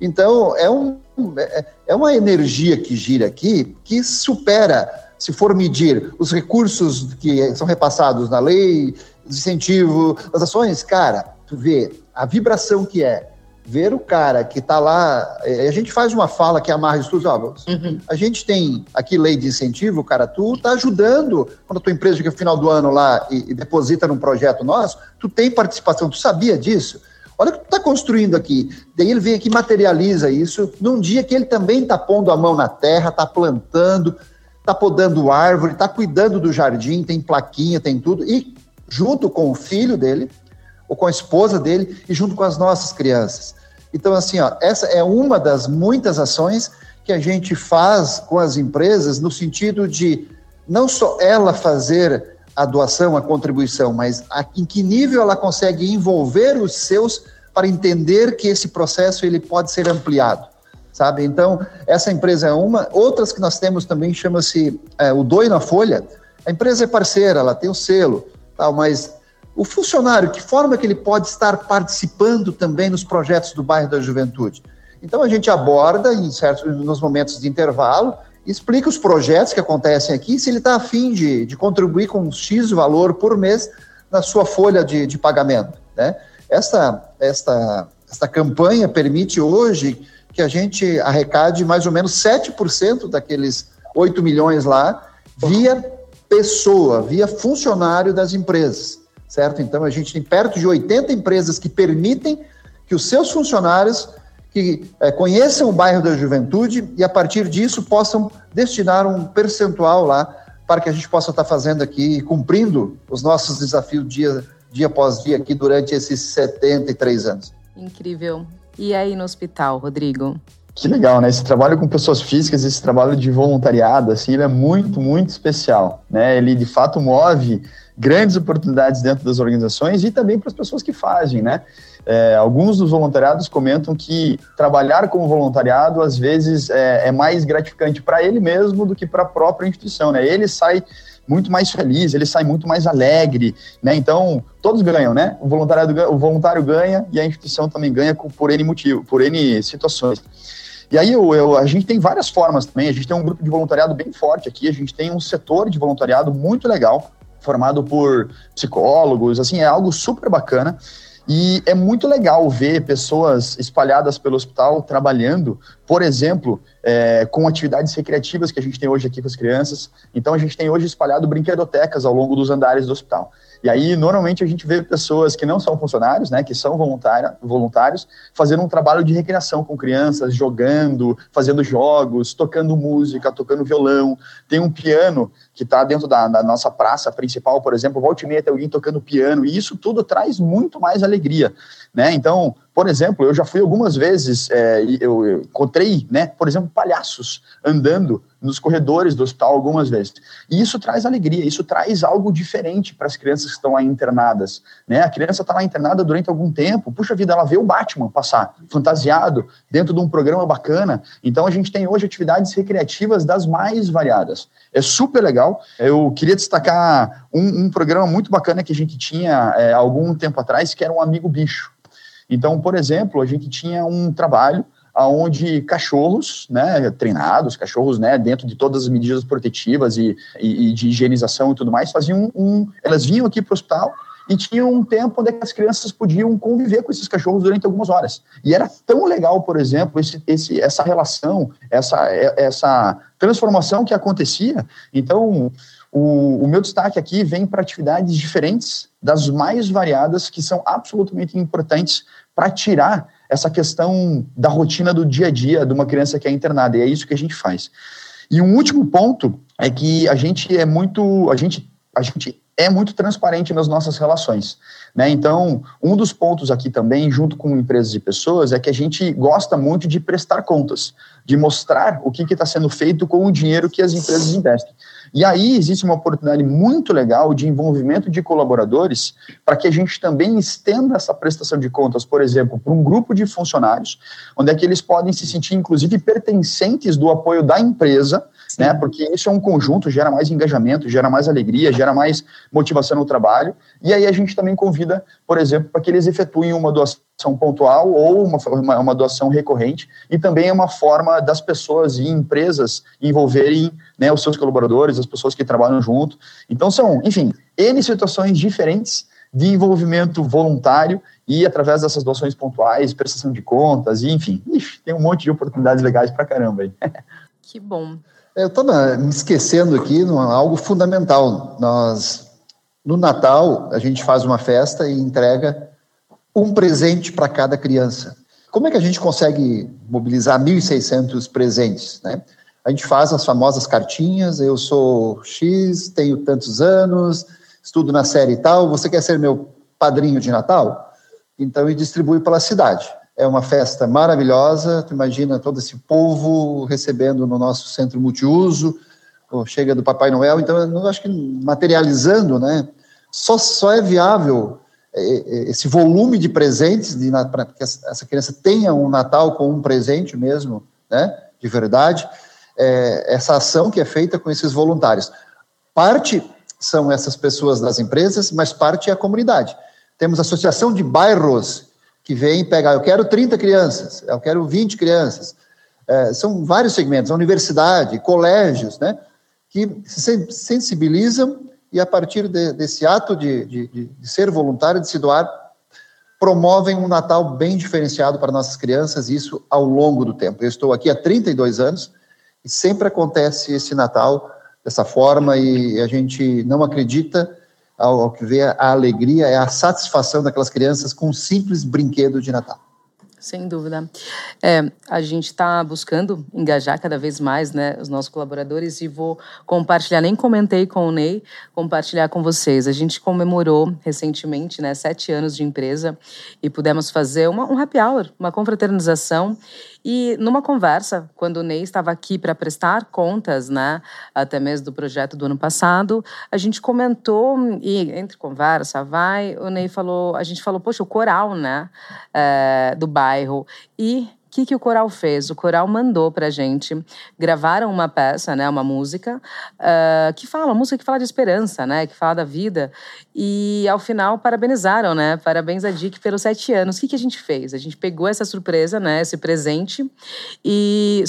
Então, é, um, é, é uma energia que gira aqui que supera, se for medir os recursos que são repassados na lei, incentivo, as ações, cara, tu vê a vibração que é ver o cara que está lá. É, a gente faz uma fala que amarra estudos. Ó, uhum. A gente tem aqui lei de incentivo, cara, tu está ajudando quando a tua empresa chega no final do ano lá e, e, deposita num projeto nosso, tu tem participação, tu sabia disso? Olha o que tu está construindo aqui. Daí ele vem aqui materializa isso num dia que ele também está pondo a mão na terra, está plantando, está podando árvore, está cuidando do jardim, tem plaquinha, tem tudo. E junto com o filho dele, ou com a esposa dele, e junto com as nossas crianças. Então, assim, ó, essa é uma das muitas ações que a gente faz com as empresas no sentido de não só ela fazer a doação, a contribuição, mas a, em que nível ela consegue envolver os seus para entender que esse processo ele pode ser ampliado, sabe? Então, essa empresa é uma. Outras que nós temos também chama-se é, o Doi na Folha. A empresa é parceira, ela tem o selo, tal, mas o funcionário, que forma que ele pode estar participando também nos projetos do bairro da juventude? Então a gente aborda em certos nos momentos de intervalo, explica os projetos que acontecem aqui, se ele está afim de, de contribuir com um X valor por mês na sua folha de, de pagamento. Né? Esta, esta, esta campanha permite hoje que a gente arrecade mais ou menos 7% daqueles 8 milhões lá via pessoa, via funcionário das empresas certo? Então a gente tem perto de 80 empresas que permitem que os seus funcionários que é, conheçam o bairro da juventude e a partir disso possam destinar um percentual lá para que a gente possa estar fazendo aqui, cumprindo os nossos desafios dia, dia após dia aqui durante esses 73 anos. Incrível. E aí no hospital, Rodrigo? Que legal, né? Esse trabalho com pessoas físicas, esse trabalho de voluntariado, assim, ele é muito, muito especial, né? Ele, de fato, move grandes oportunidades dentro das organizações e também para as pessoas que fazem, né? É, alguns dos voluntariados comentam que trabalhar como voluntariado às vezes é, é mais gratificante para ele mesmo do que para a própria instituição, né? Ele sai muito mais feliz, ele sai muito mais alegre, né? Então todos ganham, né? O voluntário, o voluntário ganha e a instituição também ganha por N motivo, por N situações. E aí eu, eu, a gente tem várias formas também. A gente tem um grupo de voluntariado bem forte aqui. A gente tem um setor de voluntariado muito legal formado por psicólogos, assim, é algo super bacana. E é muito legal ver pessoas espalhadas pelo hospital trabalhando, por exemplo, é, com atividades recreativas que a gente tem hoje aqui com as crianças. Então, a gente tem hoje espalhado brinquedotecas ao longo dos andares do hospital. E aí, normalmente, a gente vê pessoas que não são funcionários, né, que são voluntários, fazendo um trabalho de recreação com crianças, jogando, fazendo jogos, tocando música, tocando violão. Tem um piano que está dentro da, da, nossa praça principal, por exemplo, volte e meia tem alguém tocando piano, e isso tudo traz muito mais alegria, né? Então, por exemplo, eu já fui algumas vezes, é, eu, eu encontrei, né, por exemplo, palhaços andando nos corredores do hospital algumas vezes. E isso traz alegria, isso traz algo diferente para as crianças que estão lá internadas. Né? A criança está lá internada durante algum tempo, puxa vida, ela vê o Batman passar, fantasiado, dentro de um programa bacana. Então a gente tem hoje atividades recreativas das mais variadas. É super legal. Eu queria destacar um, um programa muito bacana que a gente tinha é, algum tempo atrás, que era um Amigo Bicho. Então, por exemplo, a gente tinha um trabalho onde cachorros, né, treinados, cachorros, né, dentro de todas as medidas protetivas e, e, e de higienização e tudo mais, faziam um, elas vinham aqui para o hospital e tinham um tempo onde as crianças podiam conviver com esses cachorros durante algumas horas. E era tão legal, por exemplo, esse, esse, essa relação, essa, essa transformação que acontecia. Então, o, o meu destaque aqui vem para atividades diferentes, das mais variadas, que são absolutamente importantes para tirar essa questão da rotina do dia a dia de uma criança que é internada, e é isso que a gente faz. E um último ponto é que a gente é muito, a gente, a gente é muito transparente nas nossas relações. Né? Então, um dos pontos aqui também, junto com empresas e pessoas, é que a gente gosta muito de prestar contas, de mostrar o que está sendo feito com o dinheiro que as empresas investem. E aí existe uma oportunidade muito legal de envolvimento de colaboradores para que a gente também estenda essa prestação de contas, por exemplo, para um grupo de funcionários, onde é que eles podem se sentir, inclusive, pertencentes do apoio da empresa né? Porque isso é um conjunto, gera mais engajamento, gera mais alegria, gera mais motivação no trabalho. E aí a gente também convida, por exemplo, para que eles efetuem uma doação pontual ou uma, uma, uma, doação recorrente. E também é uma forma das pessoas e empresas envolverem né, os seus colaboradores, as pessoas que trabalham junto. Então são, enfim, N situações diferentes de envolvimento voluntário e através dessas doações pontuais, prestação de contas, e, enfim, ixi, tem um monte de oportunidades legais para caramba aí. *laughs* Que bom. Eu estava me esquecendo aqui de algo fundamental. Nós, no Natal, a gente faz uma festa e entrega um presente para cada criança. Como é que a gente consegue mobilizar 1.600 presentes? Né? A gente faz as famosas cartinhas, eu sou X, tenho tantos anos, estudo na série tal, você quer ser meu padrinho de Natal? Então, e distribui pela cidade é uma festa maravilhosa. Tu imagina todo esse povo recebendo no nosso centro multiuso, chega do Papai Noel. Então, eu acho que materializando, né? Só, só é viável é, é, esse volume de presentes para que essa criança tenha um Natal com um presente mesmo, né? De verdade. É, essa ação que é feita com esses voluntários. Parte são essas pessoas das empresas, mas parte é a comunidade. Temos a associação de bairros que vem pegar, eu quero 30 crianças, eu quero 20 crianças. É, são vários segmentos, universidade, colégios, né, que se sensibilizam e a partir de, desse ato de, de, de, ser voluntário, de se doar, promovem um Natal bem diferenciado para nossas crianças, isso ao longo do tempo. Eu estou aqui há 32 anos e sempre acontece esse Natal dessa forma e a gente não acredita ao, ao que vê a alegria, é a satisfação daquelas crianças com um simples brinquedo de Natal. Sem dúvida. É, a gente está buscando engajar cada vez mais né, os nossos colaboradores e vou compartilhar, nem comentei com o Ney, compartilhar com vocês. A gente comemorou recentemente né, sete anos de empresa e pudemos fazer uma, um happy hour, uma confraternização e numa conversa, quando o Ney estava aqui para prestar contas, né, até mesmo do projeto do ano passado, a gente comentou e entre conversa, vai, o Ney falou, a gente falou, poxa, o coral, né, é, do bairro. E que, que o coral fez? O coral mandou pra gente, gravaram uma peça, né, uma música, uh, que fala, uma música que fala de esperança, né, que fala da vida. E ao final parabenizaram, né, parabéns a Dick pelos sete anos. O que, que a gente fez? A gente pegou essa surpresa, né, esse presente e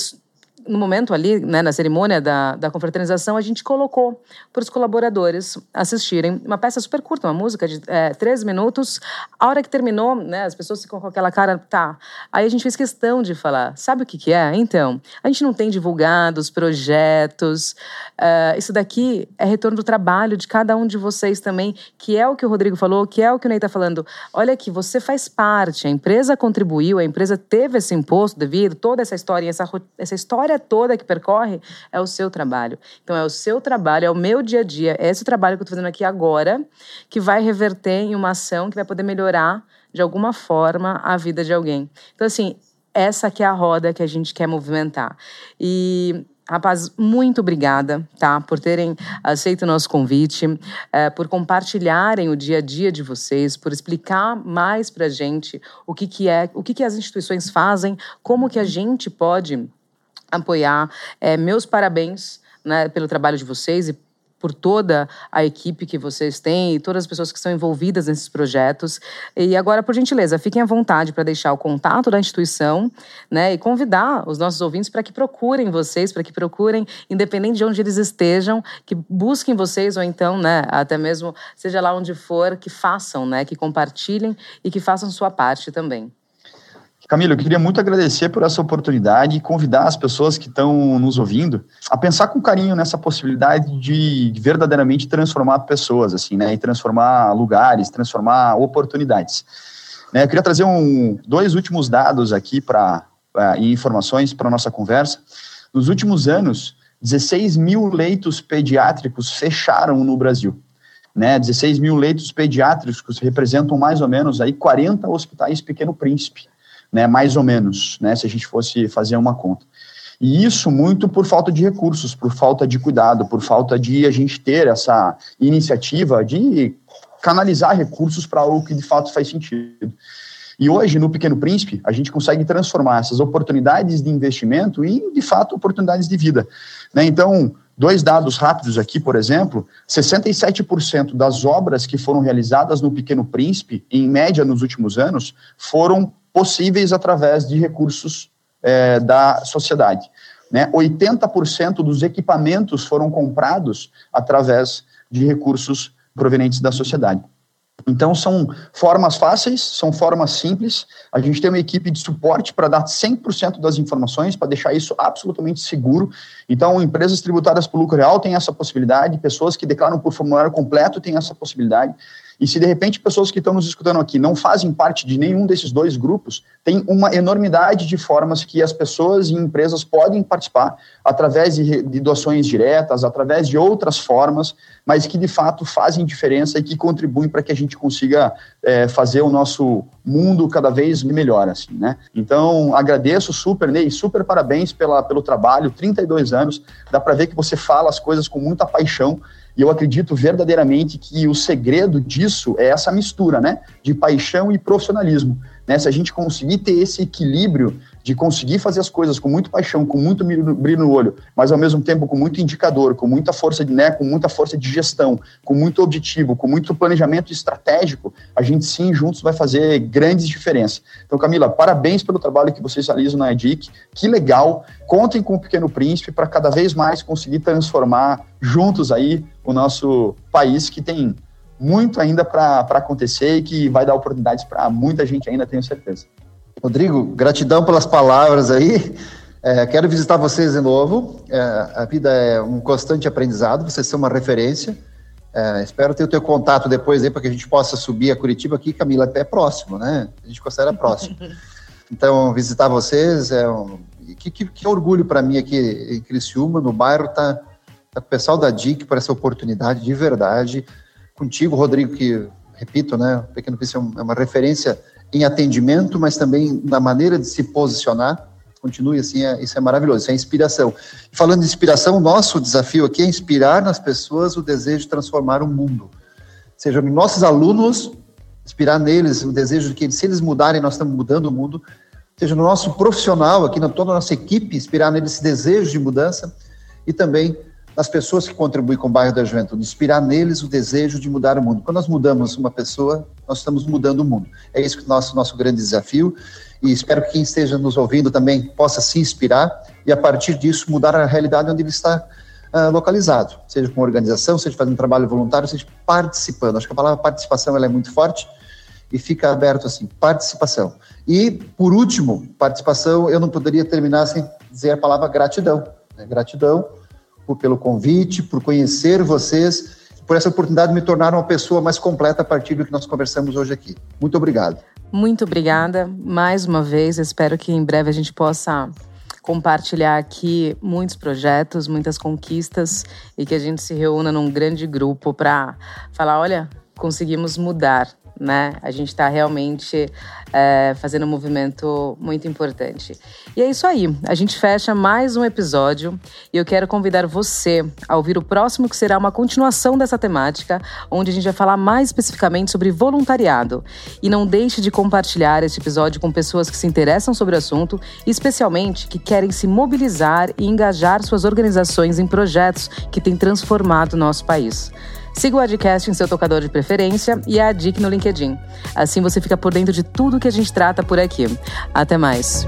no momento ali, né, na cerimônia da, da confraternização, a gente colocou para os colaboradores assistirem uma peça super curta, uma música de é, três minutos. A hora que terminou, né, as pessoas ficam com aquela cara, tá. Aí a gente fez questão de falar, sabe o que, que é? Então, a gente não tem divulgado os projetos. Uh, isso daqui é retorno do trabalho de cada um de vocês também, que é o que o Rodrigo falou, que é o que o Ney está falando. Olha aqui, você faz parte, a empresa contribuiu, a empresa teve esse imposto devido, toda essa história, essa, essa história toda que percorre é o seu trabalho. Então, é o seu trabalho, é o meu dia a dia, é esse trabalho que eu estou fazendo aqui agora que vai reverter em uma ação que vai poder melhorar de alguma forma a vida de alguém. Então, assim, essa que é a roda que a gente quer movimentar. E Rapaz, muito obrigada, tá? Por terem aceito o nosso convite, é, por compartilharem o dia a dia de vocês, por explicar mais pra gente o que, que é, o que, que as instituições fazem, como que a gente pode apoiar. É, meus parabéns né, pelo trabalho de vocês e por toda a equipe que vocês têm e todas as pessoas que estão envolvidas nesses projetos. E agora, por gentileza, fiquem à vontade para deixar o contato da instituição né, e convidar os nossos ouvintes para que procurem vocês, para que procurem, independente de onde eles estejam, que busquem vocês ou então, né, até mesmo, seja lá onde for, que façam, né, que compartilhem e que façam sua parte também. Camilo, eu queria muito agradecer por essa oportunidade e convidar as pessoas que estão nos ouvindo a pensar com carinho nessa possibilidade de verdadeiramente transformar pessoas, assim, né, e transformar lugares, transformar oportunidades. Né, eu queria trazer um, dois últimos dados aqui para e informações para nossa conversa. Nos últimos anos, 16 mil leitos pediátricos fecharam no Brasil. Né, 16 mil leitos pediátricos representam mais ou menos aí 40 hospitais Pequeno Príncipe né, mais ou menos, né, se a gente fosse fazer uma conta. E isso muito por falta de recursos, por falta de cuidado, por falta de a gente ter essa iniciativa de canalizar recursos para algo que de fato faz sentido. E hoje, no Pequeno Príncipe, a gente consegue transformar essas oportunidades de investimento em, de fato, oportunidades de vida. Né? Então, dois dados rápidos aqui, por exemplo: 67% das obras que foram realizadas no Pequeno Príncipe, em média nos últimos anos, foram possíveis através de recursos é, da sociedade. Né? 80% dos equipamentos foram comprados através de recursos provenientes da sociedade. Então, são formas fáceis, são formas simples. A gente tem uma equipe de suporte para dar 100% das informações, para deixar isso absolutamente seguro. Então, empresas tributadas por lucro real têm essa possibilidade, pessoas que declaram por formulário completo têm essa possibilidade. E se de repente pessoas que estão nos escutando aqui não fazem parte de nenhum desses dois grupos, tem uma enormidade de formas que as pessoas e empresas podem participar através de, de doações diretas, através de outras formas, mas que de fato fazem diferença e que contribuem para que a gente consiga é, fazer o nosso mundo cada vez melhor, assim, né? Então, agradeço super, Ney, super parabéns pela, pelo trabalho, 32 anos, dá para ver que você fala as coisas com muita paixão, e eu acredito verdadeiramente que o segredo disso é essa mistura, né, de paixão e profissionalismo. Né? Se a gente conseguir ter esse equilíbrio de conseguir fazer as coisas com muito paixão, com muito brilho no olho, mas ao mesmo tempo com muito indicador, com muita força de, né, com muita força de gestão, com muito objetivo, com muito planejamento estratégico, a gente sim juntos vai fazer grandes diferenças. Então, Camila, parabéns pelo trabalho que vocês realizam na EDIC, que legal. Contem com o Pequeno Príncipe para cada vez mais conseguir transformar juntos aí o nosso país que tem muito ainda para acontecer e que vai dar oportunidades para muita gente ainda, tenho certeza. Rodrigo, gratidão pelas palavras aí. É, quero visitar vocês de novo. É, a vida é um constante aprendizado, vocês são uma referência. É, espero ter o teu contato depois aí para que a gente possa subir a Curitiba aqui, Camila, até próximo, né? A gente considera próximo. *laughs* Então, visitar vocês é um. Que, que, que orgulho para mim aqui em Criciúma, no bairro, tá, tá o pessoal da DIC por essa oportunidade de verdade. Contigo, Rodrigo, que, repito, né? O Pequeno Príncipe é uma referência em atendimento, mas também na maneira de se posicionar. Continue assim, é, isso é maravilhoso, isso é inspiração. falando de inspiração, nosso desafio aqui é inspirar nas pessoas o desejo de transformar o mundo. Seja nossos alunos, inspirar neles o desejo de que, se eles mudarem, nós estamos mudando o mundo. Seja no nosso profissional, aqui na toda a nossa equipe, inspirar neles esse desejo de mudança. E também nas pessoas que contribuem com o bairro da Juventude, inspirar neles o desejo de mudar o mundo. Quando nós mudamos uma pessoa, nós estamos mudando o mundo. É isso que é nosso, nosso grande desafio e espero que quem esteja nos ouvindo também possa se inspirar e, a partir disso, mudar a realidade onde ele está uh, localizado, seja com organização, seja fazendo trabalho voluntário, seja participando. Acho que a palavra participação ela é muito forte e fica aberto assim, participação. E, por último, participação, eu não poderia terminar sem dizer a palavra gratidão. Né? Gratidão por, pelo convite, por conhecer vocês, por essa oportunidade de me tornar uma pessoa mais completa a partir do que nós conversamos hoje aqui. Muito obrigado. Muito obrigada mais uma vez. Espero que em breve a gente possa compartilhar aqui muitos projetos, muitas conquistas e que a gente se reúna num grande grupo para falar: olha, conseguimos mudar né? A gente está realmente é, fazendo um movimento muito importante. E é isso aí. A gente fecha mais um episódio e eu quero convidar você a ouvir o próximo, que será uma continuação dessa temática, onde a gente vai falar mais especificamente sobre voluntariado. E não deixe de compartilhar esse episódio com pessoas que se interessam sobre o assunto, especialmente que querem se mobilizar e engajar suas organizações em projetos que têm transformado nosso país. Siga o Adcast em seu tocador de preferência e a Adic no LinkedIn. Assim você fica por dentro de tudo que a gente trata por aqui. Até mais!